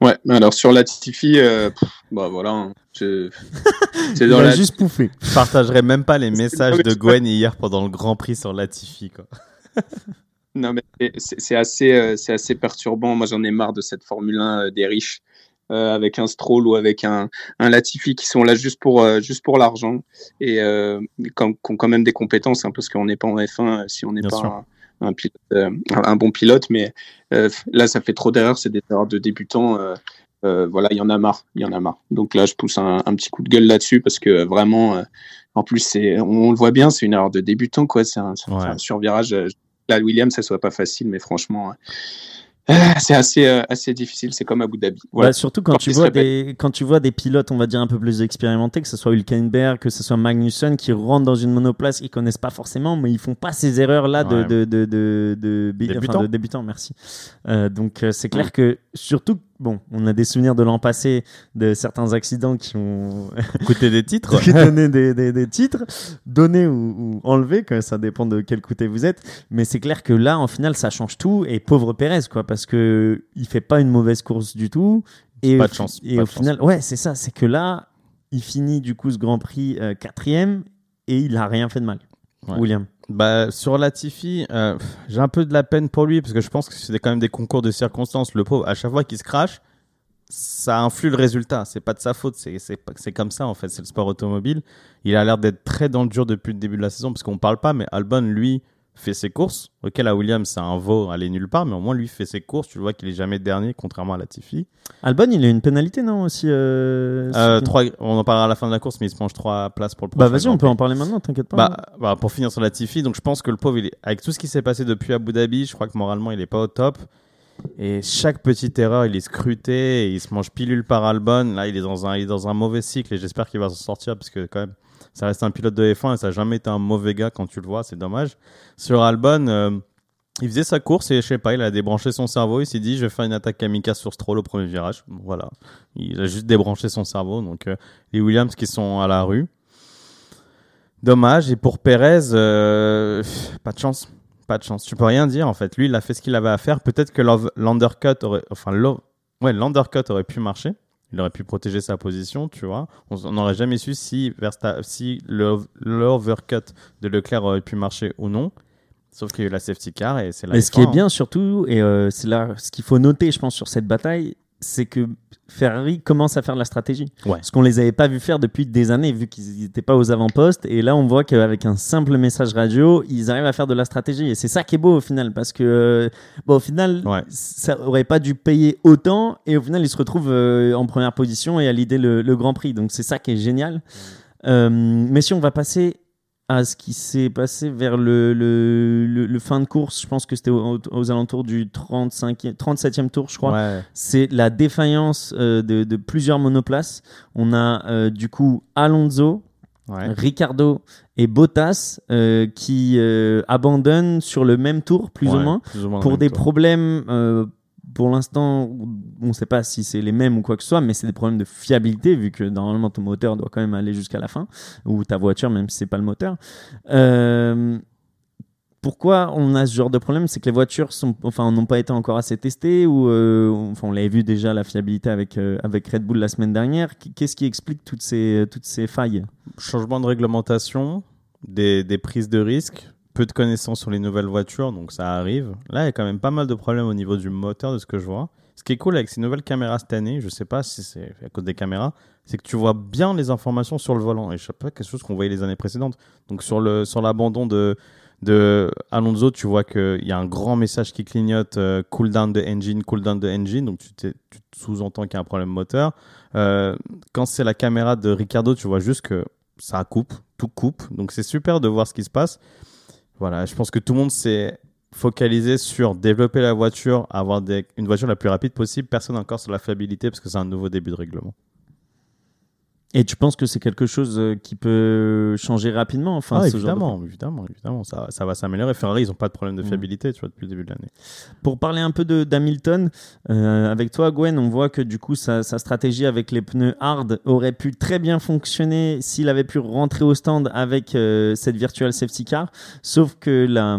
Ouais. Alors sur Latifi, euh, pff, bah voilà, hein, je- <laughs> c'est Il dans a la juste pouffé. Je partagerai même pas les messages de. Gwen hier pendant le Grand Prix sur Latifi. Quoi. <laughs> Non, mais c'est assez, euh, c'est assez perturbant. Moi, j'en ai marre de cette Formule 1 euh, des riches, euh, avec un Stroll ou avec un, un Latifi qui sont là juste pour, euh, juste pour l'argent et euh, qui ont quand même des compétences, hein, parce qu'on n'est pas en F1 euh, si on n'est pas sûr. Un, un, pilote, euh, un- bon pilote. Mais euh, là, ça fait trop d'erreurs, c'est des erreurs de débutants. euh, voilà, il y en a marre, il y en a marre. Donc là, je pousse un, un petit coup de gueule là-dessus parce que vraiment, euh, en plus, c'est, on, on le voit bien, c'est une erreur de débutant, quoi. C'est un, c'est Ouais. un survirage. Là, Williams, ça soit pas facile, mais franchement, c'est assez, euh, assez difficile. C'est comme Abu Dhabi. Voilà. Bah, surtout quand Quand tu, vois des, quand tu vois des pilotes, on va dire, un peu plus expérimentés, que ce soit Hülkenberg, que ce soit Magnussen, qui rentrent dans une monoplace qu'ils connaissent pas forcément, mais ils font pas ces erreurs-là de, Ouais. de, de, de, de, bi- enfin, Débutants. de débutants. Merci. Euh, donc, euh, c'est clair que, surtout, bon, on a des souvenirs de l'an passé de certains accidents qui ont <laughs> Coûter des titres <laughs> qui donné des, des, des titres, donnés ou, ou enlevés, que ça dépend de quel côté vous êtes. Mais c'est clair que là, en final, ça change tout. Et pauvre Pérez, quoi, parce que il fait pas une mauvaise course du tout. Et Pas au de chance, Et pas au chance. final, ouais, c'est ça. C'est que là, il finit du coup ce Grand Prix euh, quatrième et il a rien fait de mal. Ouais. William. Bah, sur Latifi, euh, j'ai un peu de la peine pour lui parce que je pense que c'est quand même des concours de circonstances. Le pauvre, à chaque fois qu'il se crache, ça influe le résultat. C'est pas de sa faute, c'est comme ça en fait. C'est le sport automobile. Il a l'air d'être très dans le dur depuis le début de la saison parce qu'on parle pas, mais Albon, lui, fait ses courses. Ok, la Williams, c'est un veau, aller nulle part, mais au moins lui fait ses courses. Tu vois qu'il est jamais dernier, contrairement à Latifi. Albon, il a une pénalité, non aussi euh, Euh, trois- on en parlera à la fin de la course, mais il se mange trois places pour le Bah prochain vas-y, Grand on peut en parler maintenant, t'inquiète pas. Bah, bah, pour finir sur Latifi, donc je pense que le pauvre, il est- avec tout ce qui s'est passé depuis Abu Dhabi, je crois que moralement, il est pas au top. Et chaque petite erreur, il est scruté, et il se mange pilule par Albon. Là, il est dans un, il est dans un mauvais cycle, et j'espère qu'il va s'en sortir, parce que quand même, ça reste un pilote de F1, et ça n'a jamais été un mauvais gars quand tu le vois, c'est dommage. Sur Albon, euh, il faisait sa course, et je sais pas, il a débranché son cerveau, il s'est dit, je vais faire une attaque kamikaze sur Stroll au premier virage. Voilà. Il a juste débranché son cerveau, donc euh, les Williams qui sont à la rue. Dommage. Et pour Perez, euh, pas de chance. Pas de chance. Tu peux rien dire en fait. Lui, il a fait ce qu'il avait à faire. Peut-être que l'ov- l'undercut aurait, enfin, ouais, l'undercut aurait pu marcher. Il aurait pu protéger sa position, tu vois. On n'aurait jamais su si, Versta- si l'overcut de Leclerc aurait pu marcher ou non. Sauf qu'il y a eu la safety car et c'est là. Mais ce qui est bien surtout, et euh, c'est là ce qu'il faut noter, je pense, sur cette bataille, c'est que Ferrari commence à faire de la stratégie. Ouais. Ce qu'on les avait pas vu faire depuis des années, vu qu'ils n'étaient pas aux avant-postes. Et là, on voit qu'avec un simple message radio, ils arrivent à faire de la stratégie. Et c'est ça qui est beau au final, parce que, bon, au final, Ouais. ça aurait pas dû payer autant. Et au final, ils se retrouvent euh, en première position et à l'idée le, le Grand Prix. Donc c'est ça qui est génial. Euh, mais si on va passer à ce qui s'est passé vers le, le, le- le fin de course, je pense que c'était aux, aux alentours du 35, 37e tour, je crois. Ouais. C'est la défaillance euh, de, de plusieurs monoplaces. On a euh, du coup Alonso, Ouais. Ricardo et Bottas euh, qui abandonnent sur le même tour, plus ou moins, plus ou moins pour des tour. problèmes. Pour l'instant, on ne sait pas si c'est les mêmes ou quoi que ce soit, mais c'est des problèmes de fiabilité, vu que normalement ton moteur doit quand même aller jusqu'à la fin, ou ta voiture, même si c'est pas le moteur. Euh, pourquoi on a ce genre de problème? C'est que les voitures n'ont pas été encore assez testées, ou euh, on l'avait vu déjà la fiabilité avec, euh, Red Bull la semaine dernière. Qu'est-ce qui explique toutes ces, toutes ces failles? Changement de réglementation, des, des prises de risques, peu de connaissances sur les nouvelles voitures, donc ça arrive. Là, il y a quand même pas mal de problèmes au niveau du moteur, de ce que je vois. Ce qui est cool avec ces nouvelles caméras cette année, je sais pas si c'est à cause des caméras, c'est que tu vois bien les informations sur le volant. Et je sais pas quelque chose qu'on voyait les années précédentes. Donc sur le sur l'abandon de de Alonso, tu vois qu'il y a un grand message qui clignote euh, cool down de engine, cool down de engine. Donc tu, tu sous-entends qu'il y a un problème moteur. Euh, quand c'est la caméra de Ricardo, tu vois juste que ça coupe, tout coupe. Donc c'est super de voir ce qui se passe. Voilà, je pense que tout le monde s'est focalisé sur développer la voiture, avoir une voiture la plus rapide possible. Personne encore sur la fiabilité parce que c'est un nouveau début de règlement. Et tu penses que c'est quelque chose euh, qui peut changer rapidement enfin, ah, ce genre de- évidemment, évidemment, évidemment, ça, ça va s'améliorer. Ferrari, ils n'ont pas de problème de Mm. fiabilité, tu vois, depuis le début de l'année. Pour parler un peu d'Hamilton, euh, avec toi, Gwen, on voit que du coup, sa, sa stratégie avec les pneus hard aurait pu très bien fonctionner s'il avait pu rentrer au stand avec euh, cette virtual safety car. Sauf que la,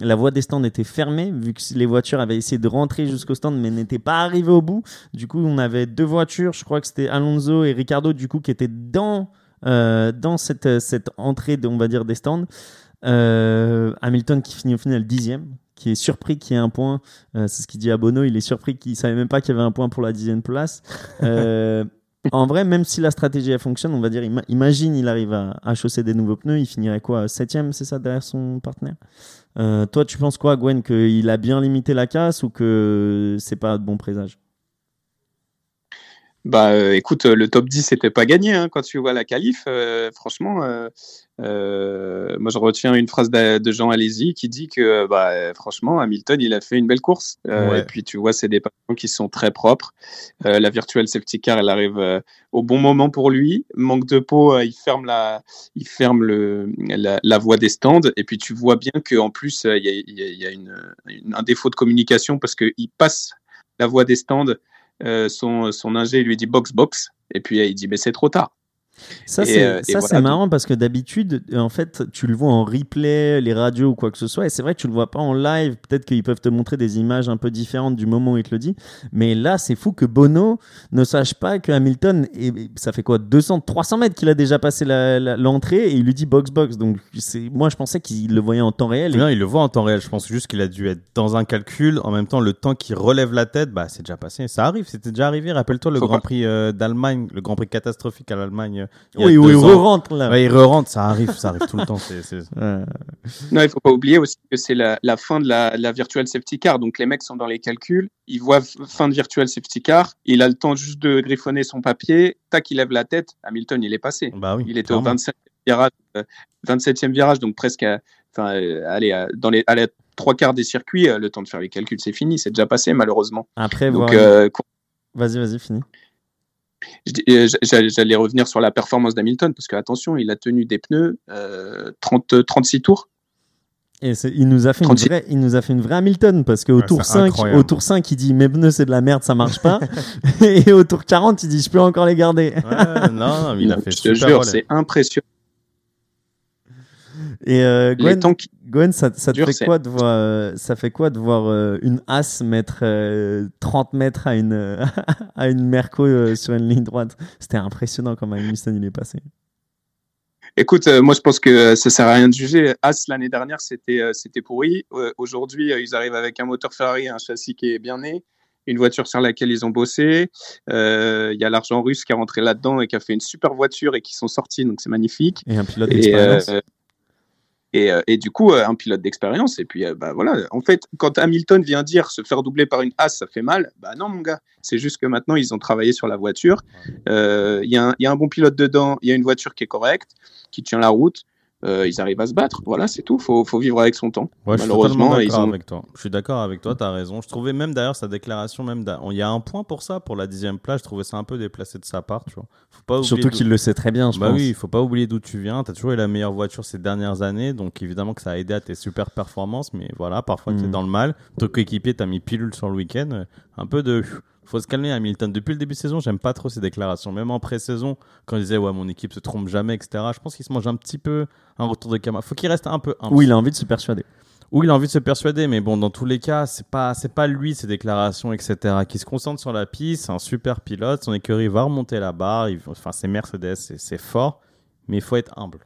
la voie des stands était fermée, vu que les voitures avaient essayé de rentrer jusqu'au stand, mais n'étaient pas arrivées au bout. Du coup, on avait deux voitures, je crois que c'était Alonso et Ricardo, du coup, qui étaient dans, euh, dans cette, cette entrée, de, on va dire, des stands. Euh, Hamilton qui finit au final dixième, qui est surpris qu'il y ait un point. Euh, c'est ce qu'il dit à Bono. Il est surpris qu'il savait même pas qu'il y avait un point pour la dixième place. En vrai, même si la stratégie fonctionne, on va dire, ima- imagine il arrive à, à chausser des nouveaux pneus, il finirait quoi Septième, c'est ça, derrière son partenaire? Toi, tu penses quoi, Gwen Qu'il a bien limité la casse ou que c'est pas de bon présage? Bah, euh, écoute, euh, le top 10 n'était pas gagné hein, quand tu vois la qualif. euh, franchement, euh, moi je retiens une phrase de, de Jean Alési qui dit que bah, franchement, Hamilton, il a fait une belle course. Ouais. Et puis tu vois, c'est des patrons qui sont très propres. La virtual safety car, elle arrive au bon moment pour lui. Manque de peau, il ferme la, il ferme le, la, la voie des stands. Et puis tu vois bien qu'en plus, euh, il y a, il y a- il y a une, une- un défaut de communication parce qu'il passe la voie des stands. Euh, son, son ingé lui dit box box et puis il dit mais c'est trop tard. Ça, Et, c'est euh, ça, voilà, c'est marrant parce que d'habitude, euh, en fait, tu le vois en replay, les radios ou quoi que ce soit, et c'est vrai que tu le vois pas en live. Peut-être qu'ils peuvent te montrer des images un peu différentes du moment où il te le dit. Mais là, c'est fou que Bono ne sache pas que Hamilton, et ça fait quoi, 200, 300 mètres qu'il a déjà passé l'entrée et il lui dit box box. Donc, moi, je pensais qu'il le voyait en temps réel. et- Non, il le voit en temps réel. Je pense juste qu'il a dû être dans un calcul. En même temps, le temps qu'il relève la tête, bah, c'est déjà passé. Ça arrive, c'était déjà arrivé. Rappelle-toi le Grand Prix euh, d'Allemagne, le Grand Prix catastrophique à l'Allemagne Oui, oui, ans. re-rentre là. Ouais, il re-rentre, ça arrive, ça arrive tout le temps. c'est- Euh, Non, il faut pas oublier aussi que c'est la, la fin de la, la virtual safety car. Donc les mecs sont dans les calculs, ils voient fin de virtual safety car, il a le temps juste de griffonner son papier, tac, il lève la tête, Hamilton, il est passé. Bah oui. Il était au clairement. 27e virage, euh, 27e virage donc presque à, enfin, euh, allez, à- dans les, à la trois quarts des circuits, euh, le temps de faire les calculs, c'est fini, c'est déjà passé malheureusement. Après, Donc euh, vas-y, vas-y, fini. Euh, j'allais revenir sur la performance d'Hamilton parce que attention, il a tenu des pneus euh, 30, 36 tours. Et il nous a fait une 36. vraie, il nous a fait une vraie Hamilton parce qu'au Ouais, tour c'est 5, incroyable. au tour 5, il dit mes pneus c'est de la merde, ça marche pas. <laughs> et au tour 40, il dit je peux encore les garder. Ouais, non, mais il a fait je te jure, c'est impressionnant. Et euh, Gwen, Gwen, ça, ça te fait quoi de voir, euh, ça fait quoi de voir euh, une as mettre euh, 30 mètres à une <laughs> à une Merco sur une ligne droite? C'était impressionnant quand Magnussen il est passé. Écoute, moi je pense que ça sert à rien de juger. As l'année dernière, c'était c'était pourri. Aujourd'hui, ils arrivent avec un moteur Ferrari, un châssis qui est bien né, une voiture sur laquelle ils ont bossé. Euh, Il y a l'argent russe qui est rentré là-dedans et qui a fait une super voiture et qui sont sortis, donc c'est magnifique. Et un pilote Et, d'expérience. euh, et, euh, et du coup, euh, un pilote d'expérience. Et puis, euh, bah voilà. En fait, quand Hamilton vient dire se faire doubler par une As, ça fait mal. Bah non, mon gars. C'est juste que maintenant, ils ont travaillé sur la voiture. Euh, y, il y a un bon pilote dedans. Il y a une voiture qui est correcte, qui tient la route. Euh, ils arrivent à se battre. Voilà, c'est tout. Faut, faut vivre avec son temps. Ouais, je suis Malheureusement, ils d'accord ont- avec toi. Je suis d'accord avec toi, t'as raison. Je trouvais même d'ailleurs sa déclaration, même d'a- il y a un point pour ça, pour la dixième place. Je trouvais ça un peu déplacé de sa part, tu vois. Faut pas oublier Surtout qu'il le sait très bien, je Bah pense. oui, il faut pas oublier d'où tu viens. T'as toujours eu la meilleure voiture ces dernières années, donc évidemment que ça a aidé à tes super performances. Mais voilà, parfois tu es Mm. dans le mal. Ton coéquipier t'a mis pilule sur le week-end. euh, Un peu de. Faut se calmer, Hamilton. Depuis le début de saison, j'aime pas trop ces déclarations. Même en pré-saison, quand il disait ouais, mon équipe se trompe jamais, etc. Je pense qu'il se mange un petit peu un retour de caméra. Faut qu'il reste un peu humble. Où il a envie de se persuader. Ou il a envie de se persuader, mais bon, dans tous les cas, c'est pas, c'est pas lui, ses déclarations, etc., qui se concentre sur la piste. C'est un super pilote. Son écurie va remonter la barre. Il- enfin, c'est Mercedes, c'est, fort. Mais il faut être humble.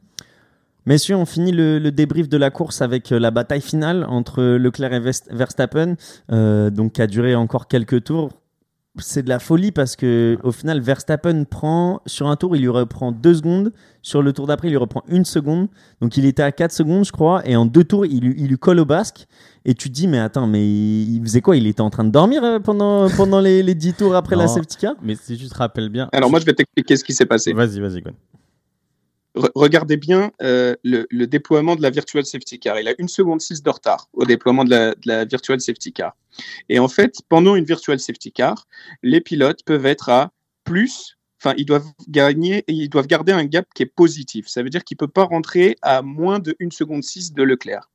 Messieurs, on finit le, le débrief de la course avec euh, la bataille finale entre Leclerc et Verstappen, euh, donc qui a duré encore quelques tours. C'est de la folie parce que au final, Verstappen prend sur un tour, il lui reprend deux secondes. Sur le tour d'après, il lui reprend une seconde. Donc il était à 4 secondes, je crois. Et en deux tours, il, lui- il lui colle au basque. Et tu te dis, mais attends, mais il faisait quoi? Il était en train de dormir euh, pendant, <laughs> pendant les, les 10 tours après la safety car? Mais si tu te rappelles bien. Alors, moi, je vais t'expliquer ce qui s'est passé. Vas-y, vas-y. Re- regardez bien euh, le, déploiement de la Virtual Safety Car. Il a une seconde 6 de retard au déploiement de la, Virtual Safety Car. Et en fait, pendant une Virtual Safety Car, les pilotes peuvent être à plus, enfin, ils doivent gagner, ils doivent garder un gap qui est positif. Ça veut dire qu'il peut pas rentrer à moins de 1 seconde 6 de Leclerc.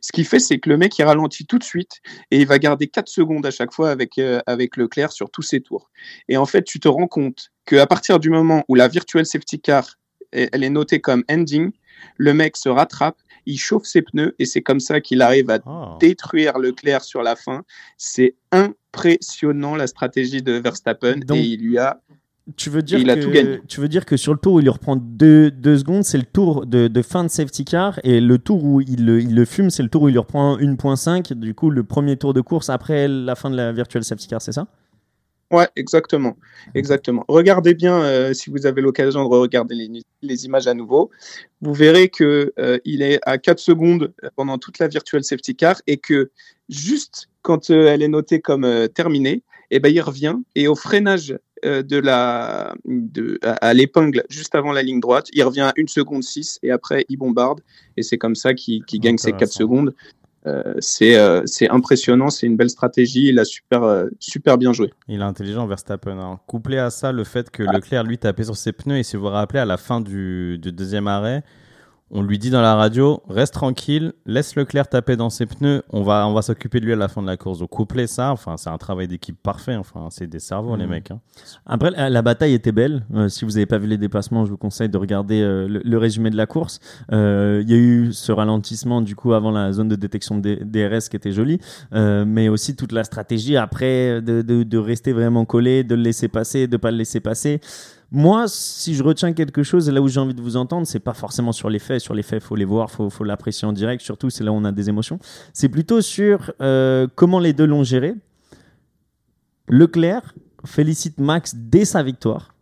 Ce qui fait, c'est que le mec, ralentit tout de suite et il va garder 4 secondes à chaque fois avec, euh, avec Leclerc sur tous ses tours. Et en fait, tu te rends compte qu'à partir du moment où la Virtual Safety Car elle est notée comme ending. Le mec se rattrape, il chauffe ses pneus et c'est comme ça qu'il arrive à Ah. détruire Leclerc sur la fin. C'est impressionnant la stratégie de Verstappen Donc- et il lui a. Tu veux dire Il a que, tout gagné. Tu veux dire que sur le tour où il lui reprend deux, deux secondes, c'est le tour de, de fin de safety car, et le tour où il, le- il le fume, c'est le tour où il lui reprend 1.5, du coup le premier tour de course après la fin de la virtual safety car, c'est ça? Ouais, exactement, exactement. Regardez bien euh, si vous avez l'occasion de regarder les, les images à nouveau. Vous verrez que euh, il est à 4 secondes pendant toute la Virtual Safety Car et que juste quand euh, elle est notée comme euh, terminée, eh ben il revient et au freinage euh, de la de, à, à l'épingle juste avant la ligne droite, il revient à 1 seconde 6 et après il bombarde et c'est comme ça qu'il gagne ses 4 Intéressant. secondes. Euh, c'est euh, c'est impressionnant, c'est une belle stratégie, il a super euh, super bien joué. Il est intelligent, Verstappen. hein. Couplé à ça, le fait que Leclerc, lui, tapait sur ses pneus, et si vous vous rappelez, à la fin du, du deuxième arrêt, on lui dit dans la radio reste tranquille, laisse Leclerc taper dans ses pneus, on va, on va s'occuper de lui à la fin de la course. Donc, coupler ça, enfin, c'est un travail d'équipe parfait. Enfin, c'est des cerveaux, les Mhm. mecs. hein. Après, la, la bataille était belle. Euh, si vous n'avez pas vu les dépassements, je vous conseille de regarder euh, le, le résumé de la course. Euh, Il y a eu ce ralentissement du coup avant la zone de détection de DRS qui était jolie, euh, mais aussi toute la stratégie après de, de, de rester vraiment collé, de le laisser passer, de pas le laisser passer. Moi, si je retiens quelque chose, là où j'ai envie de vous entendre, c'est pas forcément sur les faits. Sur les faits, faut les voir, faut, faut l'apprécier en direct. Surtout, c'est là où on a des émotions. C'est plutôt sur euh, comment les deux l'ont géré. Leclerc félicite Max dès sa victoire.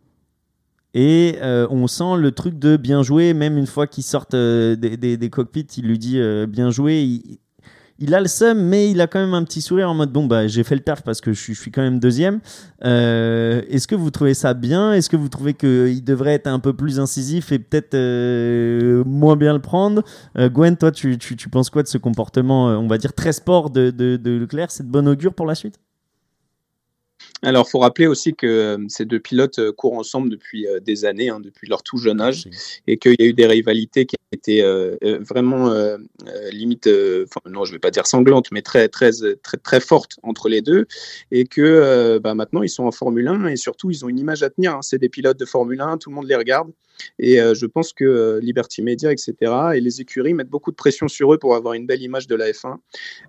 Et euh, on sent le truc de bien jouer, même une fois qu'ils sortent euh, des, cockpits, il lui dit bien joué. Il a le seum, mais il a quand même un petit sourire en mode bon, bah, j'ai fait le taf parce que je suis, je suis quand même deuxième. Euh, Est-ce que vous trouvez ça bien? Est-ce que vous trouvez qu'il devrait être un peu plus incisif et peut-être euh, moins bien le prendre? Euh, Gwen, toi, tu, tu, tu penses quoi de ce comportement, euh, on va dire, très sport de, de, de Leclerc? C'est de bon augure pour la suite? Alors, faut rappeler aussi que euh, ces deux pilotes euh, courent ensemble depuis euh, des années, hein, depuis leur tout jeune âge, et qu'il y a eu des rivalités qui étaient euh, vraiment euh, limite, euh, non, je vais pas dire sanglantes, mais très très très très fortes entre les deux, et que bah, maintenant ils sont en Formule 1 et surtout ils ont une image à tenir. hein. C'est des pilotes de Formule 1, tout le monde les regarde, et euh, je pense que euh, Liberty Media, etc., et les écuries mettent beaucoup de pression sur eux pour avoir une belle image de la F1.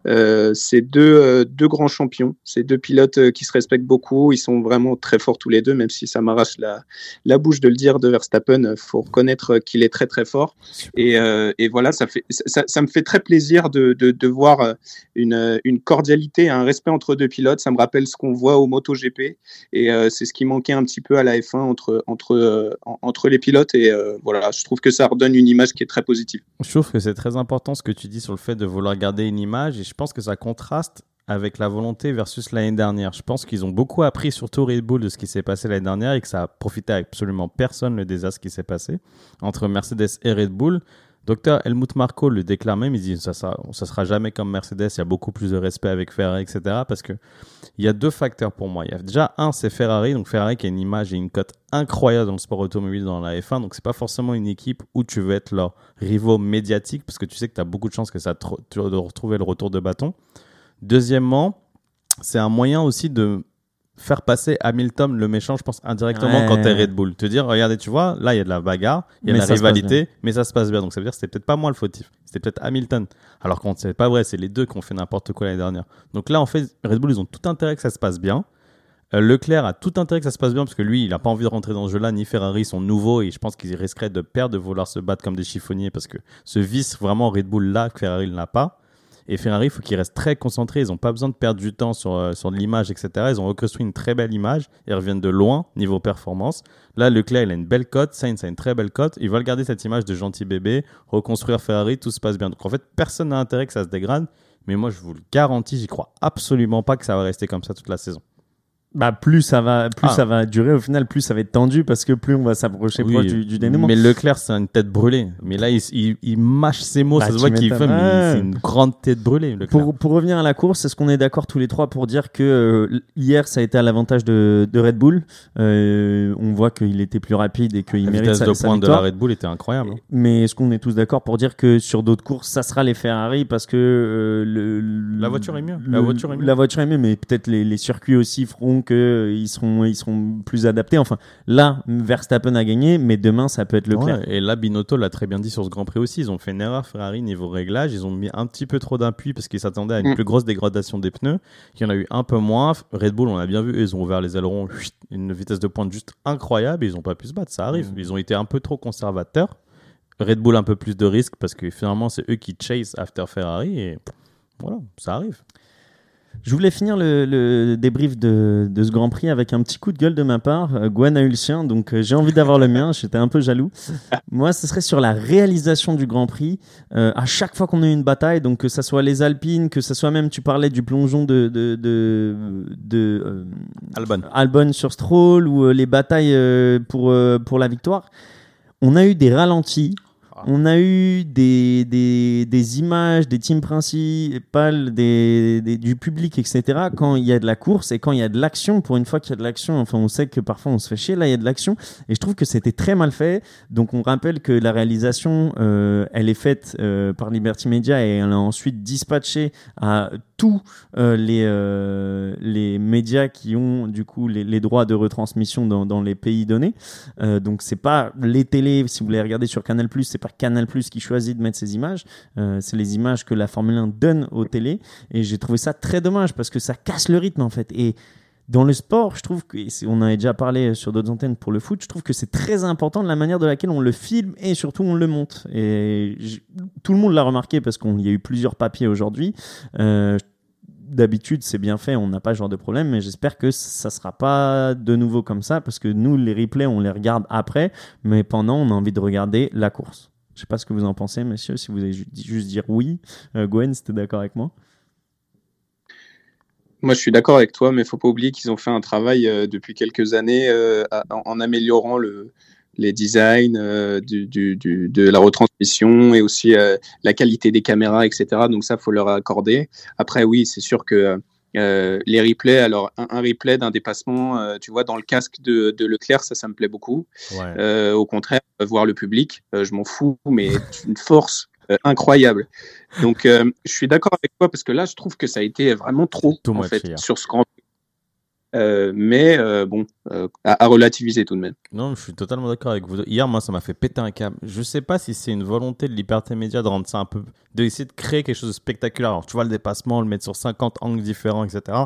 Euh, c'est deux, deux grands champions, c'est deux pilotes qui se respectent beaucoup. Ils sont vraiment très forts tous les deux, même si ça m'arrache la, la bouche de le dire de Verstappen. faut reconnaître qu'il est très très fort. Et, et voilà, ça, fait, ça, me fait très plaisir de, de, voir une, une cordialité, un respect entre deux pilotes. Ça me rappelle ce qu'on voit au MotoGP. Et c'est ce qui manquait un petit peu à la F1 entre, entre, en- entre les pilotes. Et euh, voilà, je trouve que ça redonne une image qui est très positive. Je trouve que c'est très important ce que tu dis sur le fait de vouloir garder une image et je pense que ça contraste avec la volonté versus l'année dernière. Je pense qu'ils ont beaucoup appris, surtout Red Bull, de ce qui s'est passé l'année dernière et que ça a profité à absolument personne le désastre qui s'est passé entre Mercedes et Red Bull. Docteur Helmut Marko le déclare même, il dit ça, ça, ça sera jamais comme Mercedes, il y a beaucoup plus de respect avec Ferrari, etc. Parce que il y a deux facteurs pour moi. Il y a déjà un, c'est Ferrari, donc Ferrari qui a une image et une cote incroyable dans le sport automobile dans la F1, donc c'est pas forcément une équipe où tu veux être leur rivaux médiatique parce que tu sais que tu as beaucoup de chances que ça te, de retrouver le retour de bâton. Deuxièmement, c'est un moyen aussi de faire passer Hamilton le méchant, je pense, indirectement Ouais. quand t'es Red Bull. Te dire, regardez, tu vois, là, il y a de la bagarre, il y a Mais de la rivalité, mais ça se passe bien. Donc ça veut dire que c'était peut-être pas moi le fautif, c'était peut-être Hamilton. Alors qu'on c'est pas vrai, c'est les deux qui ont fait n'importe quoi l'année dernière. Donc là, en fait, Red Bull, ils ont tout intérêt que ça se passe bien. Euh, Leclerc a tout intérêt que ça se passe bien parce que lui, il n'a pas envie de rentrer dans ce jeu-là, ni Ferrari ils sont nouveaux et je pense qu'ils risqueraient de perdre, de vouloir se battre comme des chiffonniers parce que ce vice vraiment Red Bull là que Ferrari n'a pas. Et Ferrari, il faut qu'ils restent très concentrés. Ils n'ont pas besoin de perdre du temps sur, euh, sur l'image, etc. Ils ont reconstruit une très belle image. Ils reviennent de loin niveau performance. Là, Leclerc, il a une belle cote. Sainz a une très belle cote. Ils veulent garder cette image de gentil bébé, reconstruire Ferrari, tout se passe bien. Donc en fait, personne n'a intérêt que ça se dégrade. Mais moi, je vous le garantis, j'y crois absolument pas que ça va rester comme ça toute la saison. Bah plus ça va, plus Ah. ça va durer au final, plus ça va être tendu parce que plus on va s'approcher Oui, du, du dénouement. Mais Leclerc, c'est une tête brûlée. Mais là, il, il, il mâche ses mots. Bah, ça se voit qu'il fait, mais c'est une grande tête brûlée, Leclerc. Pour, pour revenir à la course, est-ce qu'on est d'accord tous les trois pour dire que euh, hier ça a été à l'avantage de, de Red Bull? Euh, On voit qu'il était plus rapide et qu'il la mérite vitesse sa, de sa pointe de la. Red Bull était incroyable. hein. Mais est-ce qu'on est tous d'accord pour dire que sur d'autres courses, ça sera les Ferrari parce que euh, le, La voiture est mieux. La voiture est mieux. La voiture est mieux, mais peut-être les, les circuits aussi feront que euh, ils seront, ils seront plus adaptés. Enfin, là, Verstappen a gagné, mais demain, ça peut être Leclerc. Ouais, et là, Binotto l'a très bien dit sur ce Grand Prix aussi. Ils ont fait une erreur Ferrari niveau réglage. Ils ont mis un petit peu trop d'appui parce qu'ils s'attendaient à une Mm. plus grosse dégradation des pneus. Il y en a eu un peu moins. Red Bull, on a bien vu, ils ont ouvert les ailerons, une vitesse de pointe juste incroyable. Et ils n'ont pas pu se battre. Ça arrive. Mm. Ils ont été un peu trop conservateurs. Red Bull un peu plus de risques parce que finalement, c'est eux qui chase after Ferrari. Et voilà, ça arrive. Je voulais finir le, le débrief de, de ce Grand Prix avec un petit coup de gueule de ma part. Euh, Gwen a eu le sien, donc euh, j'ai envie d'avoir le mien. <laughs> J'étais un peu jaloux. Moi, ce serait sur la réalisation du Grand Prix. Euh, à chaque fois qu'on a eu une bataille, donc que ça soit les Alpines, que ça soit même, tu parlais du plongeon de, de, de, de, Albon. Albon sur Stroll ou les batailles pour, pour la victoire, on a eu des ralentis. On a eu des, des, des images, des teams principales, des, des- du public, etc. Quand il y a de la course et quand il y a de l'action, pour une fois qu'il y a de l'action, enfin on sait que parfois on se fait chier, là il y a de l'action. Et je trouve que c'était très mal fait. Donc on rappelle que la réalisation, euh, elle est faite euh, par Liberty Media et elle est ensuite dispatchée à tous euh, les, euh, les médias qui ont du coup les, les droits de retransmission dans, dans les pays donnés. Euh, donc c'est pas les télés, si vous voulez regarder sur Canal+, c'est pas Canal+, qui choisit de mettre ces images, euh, c'est les images que la Formule 1 donne aux télés. Et j'ai trouvé ça très dommage parce que ça casse le rythme en fait. Et dans le sport, je trouve que, on en a déjà parlé sur d'autres antennes pour le foot, je trouve que c'est très important de la manière de laquelle on le filme et surtout on le monte. Et tout le monde l'a remarqué parce qu'il y a eu plusieurs papiers aujourd'hui. D'habitude c'est bien fait, on n'a pas ce genre de problème, mais j'espère que ça sera pas de nouveau comme ça parce que nous les replays on les regarde après, mais pendant on a envie de regarder la course. Je sais pas ce que vous en pensez, messieurs, si vous allez ju- juste dire oui. Euh, Gwen, c'était d'accord avec moi Moi, je suis d'accord avec toi, mais il faut pas oublier qu'ils ont fait un travail euh, depuis quelques années euh, en améliorant le, les designs euh, du, du, du- de la retransmission et aussi euh, la qualité des caméras, etc. Donc ça, faut leur accorder. Après, oui, c'est sûr que euh, les replays, alors un, un replay d'un dépassement, tu vois, dans le casque de, de Leclerc, ça, ça me plaît beaucoup. Ouais. Au contraire, voir le public, je m'en fous, mais une force incroyable. Donc, je suis d'accord avec toi parce que là, je trouve que ça a été vraiment trop en fait sur ce Grand Prix. Euh, mais euh, bon, euh, à, à relativiser tout de même. Non, je suis totalement d'accord avec vous. Hier, moi, ça m'a fait péter un câble. Je sais pas si c'est une volonté de Liberté Média de rendre ça un peu. d'essayer de créer quelque chose de spectaculaire. Alors, tu vois, le dépassement, le mettre sur 50 angles différents, etc.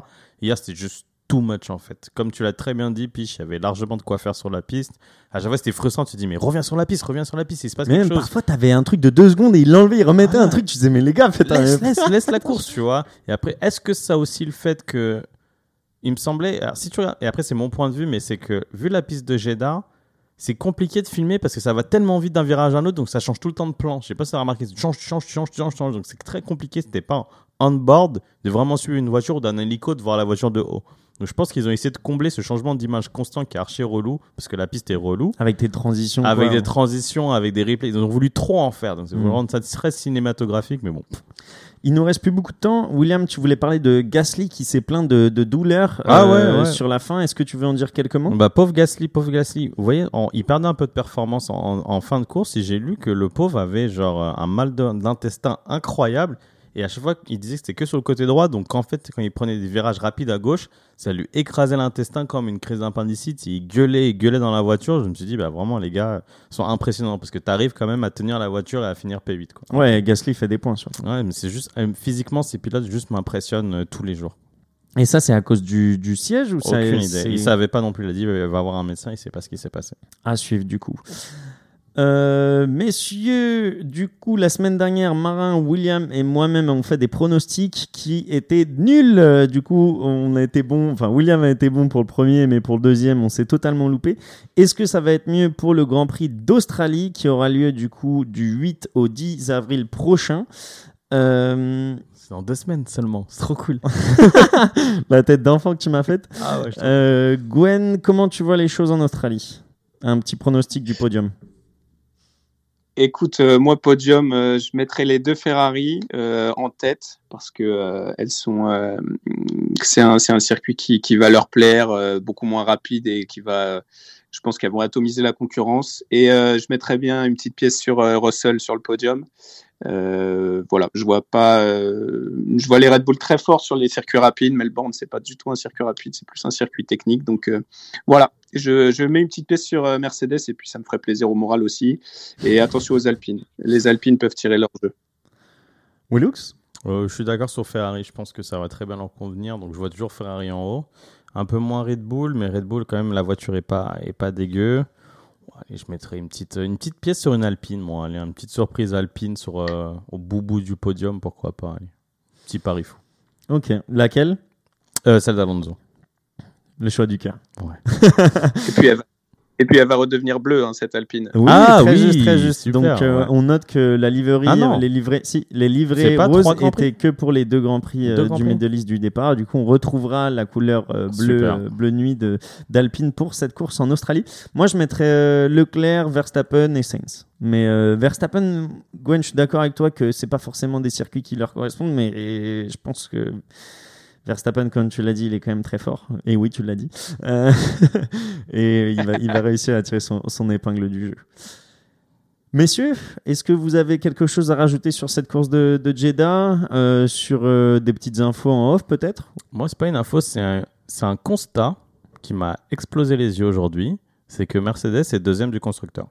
Hier, c'était juste too much, en fait. Comme tu l'as très bien dit, Piche, il y avait largement de quoi faire sur la piste. À chaque fois, c'était frustrant. Tu te dis, mais reviens sur la piste, reviens sur la piste, il se passe Mais quelque même chose. parfois, t'avais un truc de deux secondes et il l'enlevait, il remettait un truc. Tu disais, mais les gars, faites un. laisse, laisse, laisse la course, tu vois. Et après, est-ce que ça a aussi le fait que. Il me semblait. alors, si tu regardes- et après, c'est mon point de vue, mais c'est que, vu la piste de Jeddah, c'est compliqué de filmer parce que ça va tellement vite d'un virage à un autre, donc ça change tout le temps de plan. Je sais pas si tu as remarqué, tu changes, tu changes, tu changes, tu changes. Donc c'est très compliqué. C'était pas on-board de vraiment suivre une voiture ou d'un hélico de voir la voiture de haut. Donc je pense qu'ils ont essayé de combler ce changement d'image constant qui est archi relou parce que la piste est relou. Avec tes transitions. Avec quoi. des transitions, avec des replays. Ils ont voulu trop en faire. Donc c'est Mm. voulu rendre ça très cinématographique, mais bon. Il nous reste plus beaucoup de temps. William, tu voulais parler de Gasly qui s'est plaint de, de douleur Ah euh, ouais, ouais. sur la fin. Est-ce que tu veux en dire quelques mots? Bah, pauvre Gasly, pauvre Gasly. Vous voyez, il perdait un peu de performance en, en- en fin de course et j'ai lu que le pauvre avait genre euh, un mal d'intestin incroyable. Et à chaque fois, il disait que c'était que sur le côté droit. Donc, en fait, quand il prenait des virages rapides à gauche, ça lui écrasait l'intestin comme une crise d'appendicite. Il gueulait et gueulait dans la voiture. Je me suis dit, bah, vraiment, les gars sont impressionnants parce que tu arrives quand même à tenir la voiture et à finir P8. Quoi. Ouais, Gasly fait des points surtout. Ouais, mais c'est juste, euh, physiquement, ces pilotes juste m'impressionnent euh, tous les jours. Et ça, c'est à cause du, du siège ou Aucune idée. Il savait pas non plus. Il a dit, il va avoir un médecin. Il sait pas ce qui s'est passé. À suivre du coup. Euh, messieurs, du coup, la semaine dernière, Marin, William et moi-même avons fait des pronostics qui étaient nuls. Euh, Du coup, on a été bon, enfin, William a été bon pour le premier, mais pour le deuxième, on s'est totalement loupé. Est-ce que ça va être mieux pour le Grand Prix d'Australie qui aura lieu du coup du 8 au 10 avril prochain? Euh, C'est dans deux semaines seulement. C'est trop cool. <laughs> La tête d'enfant que tu m'as faite. Ah ouais, Euh, Gwen, comment tu vois les choses en Australie? Un petit pronostic du podium. Écoute, euh, moi, podium, euh, je mettrai les deux Ferrari euh, en tête parce que elles sont. c'est un, un circuit qui, qui va leur plaire, beaucoup moins rapide et qui va. Je pense qu'elles vont atomiser la concurrence. Et euh, je mettrais bien une petite pièce sur euh, Russell sur le podium. Euh, voilà, je vois pas. euh, je vois les Red Bull très forts sur les circuits rapides. Melbourne, c'est pas du tout un circuit rapide, c'est plus un circuit technique. Donc euh, voilà, je, je mets une petite pièce sur euh, Mercedes et puis ça me ferait plaisir au moral aussi. Et attention aux Alpines. Les Alpines peuvent tirer leur jeu. Willux Euh, je suis d'accord sur Ferrari. Je pense que ça va très bien leur convenir. Donc je vois toujours Ferrari en haut. Un peu moins Red Bull, mais Red Bull quand même la voiture est pas est pas dégueu. Allez, je mettrai une petite une petite pièce sur une Alpine, moi. Allez, une petite surprise Alpine sur euh, au bout bout du podium, pourquoi pas. Allez. Petit pari fou. Ok. Laquelle? Euh, celle d'Alonso. Le choix du cœur. <laughs> Et puis elle va, et puis elle va redevenir bleue, hein, cette Alpine. Oui, Ah très oui, juste, très juste. super, Donc euh, ouais. on note que la liverie, Ah les livrets, si les pas roses étaient que pour les deux grands prix euh, Grands du. Middle East du départ. Du coup, on retrouvera la couleur euh, bleu, Super. euh, bleu nuit de d'Alpine pour cette course en Australie. Moi, je mettrais euh, Leclerc, Verstappen et Sainz. Mais euh, Verstappen, Gwen, je suis d'accord avec toi que c'est pas forcément des circuits qui leur correspondent, mais et je pense que Verstappen, comme tu l'as dit, il est quand même très fort. Et oui, tu l'as dit. Euh, <laughs> et il va, il réussir à tirer son, épingle du jeu. Messieurs, est-ce que vous avez quelque chose à rajouter sur cette course de, de Jeddah euh, Sur euh, des petites infos en off, peut-être? Moi, c'est pas une info, c'est un constat qui m'a explosé les yeux aujourd'hui. C'est que Mercedes est deuxième du constructeur.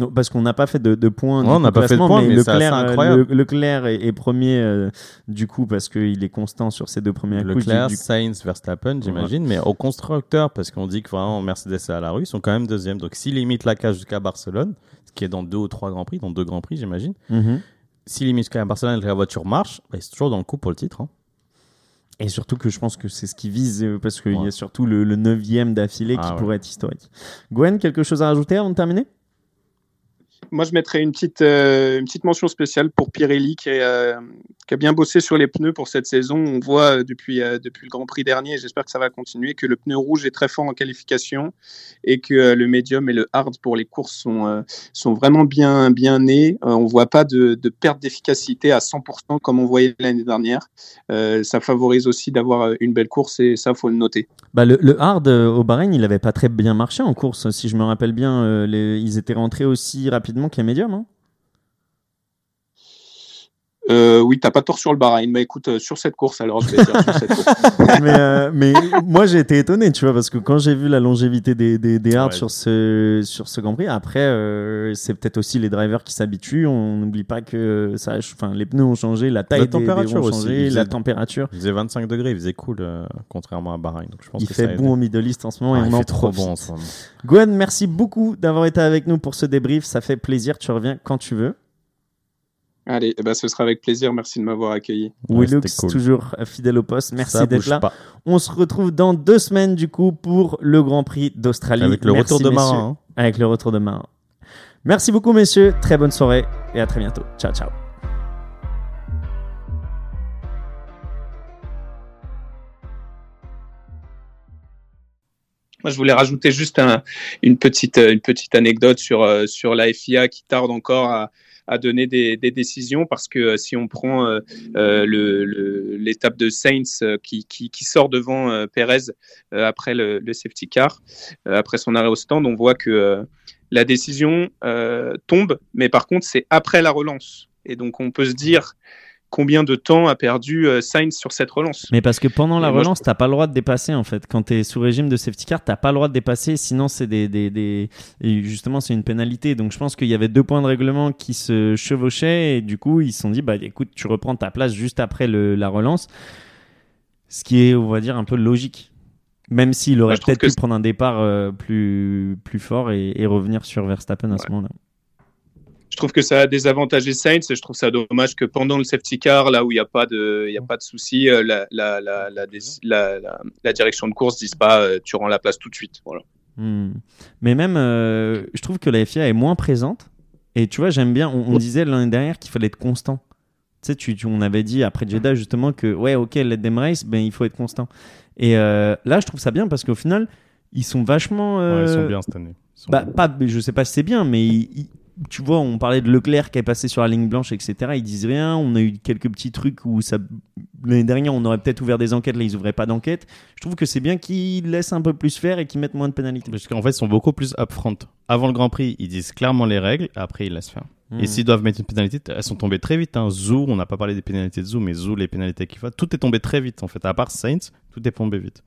Non, Parce qu'on n'a pas fait de, de points. On n'a pas fait de points, mais c'est Leclerc, assez euh, incroyable. Le- Leclerc est, est premier, euh, du coup, parce qu'il est constant sur ses deux premières courses. Leclerc, Du- du- Sainz, Verstappen, j'imagine. Mais au constructeur, parce qu'on dit que vraiment Mercedes est à la rue, ils sont quand même deuxième. Donc s'ils limitent la cage jusqu'à Barcelone, ce qui est dans deux ou trois grands prix, dans deux grands prix, j'imagine. S'ils limitent jusqu'à Barcelone et que la voiture marche, bah, sont toujours dans le coup pour le titre. hein. Et surtout que je pense que c'est ce qu'ils visent, euh, parce qu'il y a surtout le, le neuvième d'affilée Ah qui ouais. pourrait être historique. Gwen, quelque chose à rajouter avant de terminer? Moi, je mettrais une petite, euh, une petite mention spéciale pour Pirelli euh, qui a bien bossé sur les pneus pour cette saison. On voit euh, depuis, depuis le Grand Prix dernier, j'espère que ça va continuer, que le pneu rouge est très fort en qualification et que le médium et le hard pour les courses sont, sont vraiment bien, bien nés. On ne voit pas de, de perte d'efficacité à 100% comme on voyait l'année dernière. Ça favorise aussi d'avoir une belle course et ça, faut le noter. bah, le, hard au Bahreïn, il avait pas très bien marché en course. Si je me rappelle bien, ils étaient rentrés aussi rapidement les médiums. hein. Euh, oui, t'as pas tort sur le Bahreïn, mais écoute, euh, sur cette course, alors je vais dire sur cette course. <laughs> mais, euh, mais moi j'ai été étonné, tu vois, parce que quand j'ai vu la longévité des, des, des hards Ouais. sur, ce, sur ce Grand Prix, après euh, c'est peut-être aussi les drivers qui s'habituent. On n'oublie pas que ça, enfin, les pneus ont changé, la taille La des- des, température aussi, changé, il la température. Il faisait 25 degrés, il faisait cool, euh, contrairement à Bahreïn. Donc je pense Il que ça fait a bon aidé. au Middle East en ce moment Ah, et il on en fait trop bon en ce moment. Gwen, merci beaucoup d'avoir été avec nous pour ce débrief. Ça fait plaisir. Tu reviens quand tu veux. Allez, eh ben, ce sera avec plaisir. Merci de m'avoir accueilli. Ouais, Willux, cool. toujours fidèle au poste. Merci d'être là. pas. On se retrouve dans deux semaines du coup pour le Grand Prix d'Australie. Avec le Merci, retour de messieurs. Marin. hein. Avec le retour de Marin. Merci beaucoup messieurs. Très bonne soirée et à très bientôt. Ciao ciao. Moi, je voulais rajouter juste un- une, petite, une petite anecdote sur, euh, sur la FIA qui tarde encore à, à donner des, décisions parce que euh, si on prend euh, euh, l'étape de Sainz qui, sort devant Perez après le, safety car, après son arrêt au stand, on voit que la décision tombe, mais par contre, c'est après la relance. Et donc, on peut se dire combien de temps a perdu euh, Sainz sur cette relance. Mais parce que pendant la moi, je relance, t'as pas le droit de dépasser en fait. Quand tu es sous régime de safety car, t'as pas le droit de dépasser, sinon c'est des, des, des- et justement c'est une pénalité. Donc je pense qu'il y avait deux points de règlement qui se chevauchaient et du coup ils se sont dit bah écoute tu reprends ta place juste après le, la relance, ce qui est on va dire un peu logique. Même s'il aurait peut-être pu prendre un départ euh, plus plus fort et, et revenir sur Verstappen à ce moment-là. Je trouve que ça a désavantagé Sainz et je trouve ça dommage que pendant le safety car, là où il n'y a pas de, il y a pas de souci, euh, la, la, la, la, dé- la, la- la direction de course dise pas euh, tu rends la place tout de suite. Voilà. Hmm. Mais même, euh, je trouve que la FIA est moins présente. Et tu vois, j'aime bien. On, on disait l'année dernière qu'il fallait être constant. Tu sais, tu, tu- on avait dit après Jeddah justement que, ouais, ok, let them race, ben, il faut être constant. Et euh, là, je trouve ça bien parce qu'au final, ils sont vachement. Ouais, euh, ils sont bien cette année. Sont bah, pas, je sais pas si c'est bien, mais ils- ils- tu vois, on parlait de Leclerc qui est passé sur la ligne blanche, etc. Ils disent rien. On a eu quelques petits trucs où ça. L'année dernière, on aurait peut-être ouvert des enquêtes. Là, ils ouvraient pas d'enquête. Je trouve que c'est bien qu'ils laissent un peu plus faire et qu'ils mettent moins de pénalités. Parce qu'en fait, ils sont beaucoup plus upfront. Avant le Grand Prix, ils disent clairement les règles, après ils laissent faire. Hmm. Et s'ils doivent mettre une pénalité, elles sont tombées très vite. Hein. Zou, on n'a pas parlé des pénalités de Zou, mais Zou, les pénalités qu'il faut, tout est tombé très vite en fait. À part Saints, tout est tombé vite.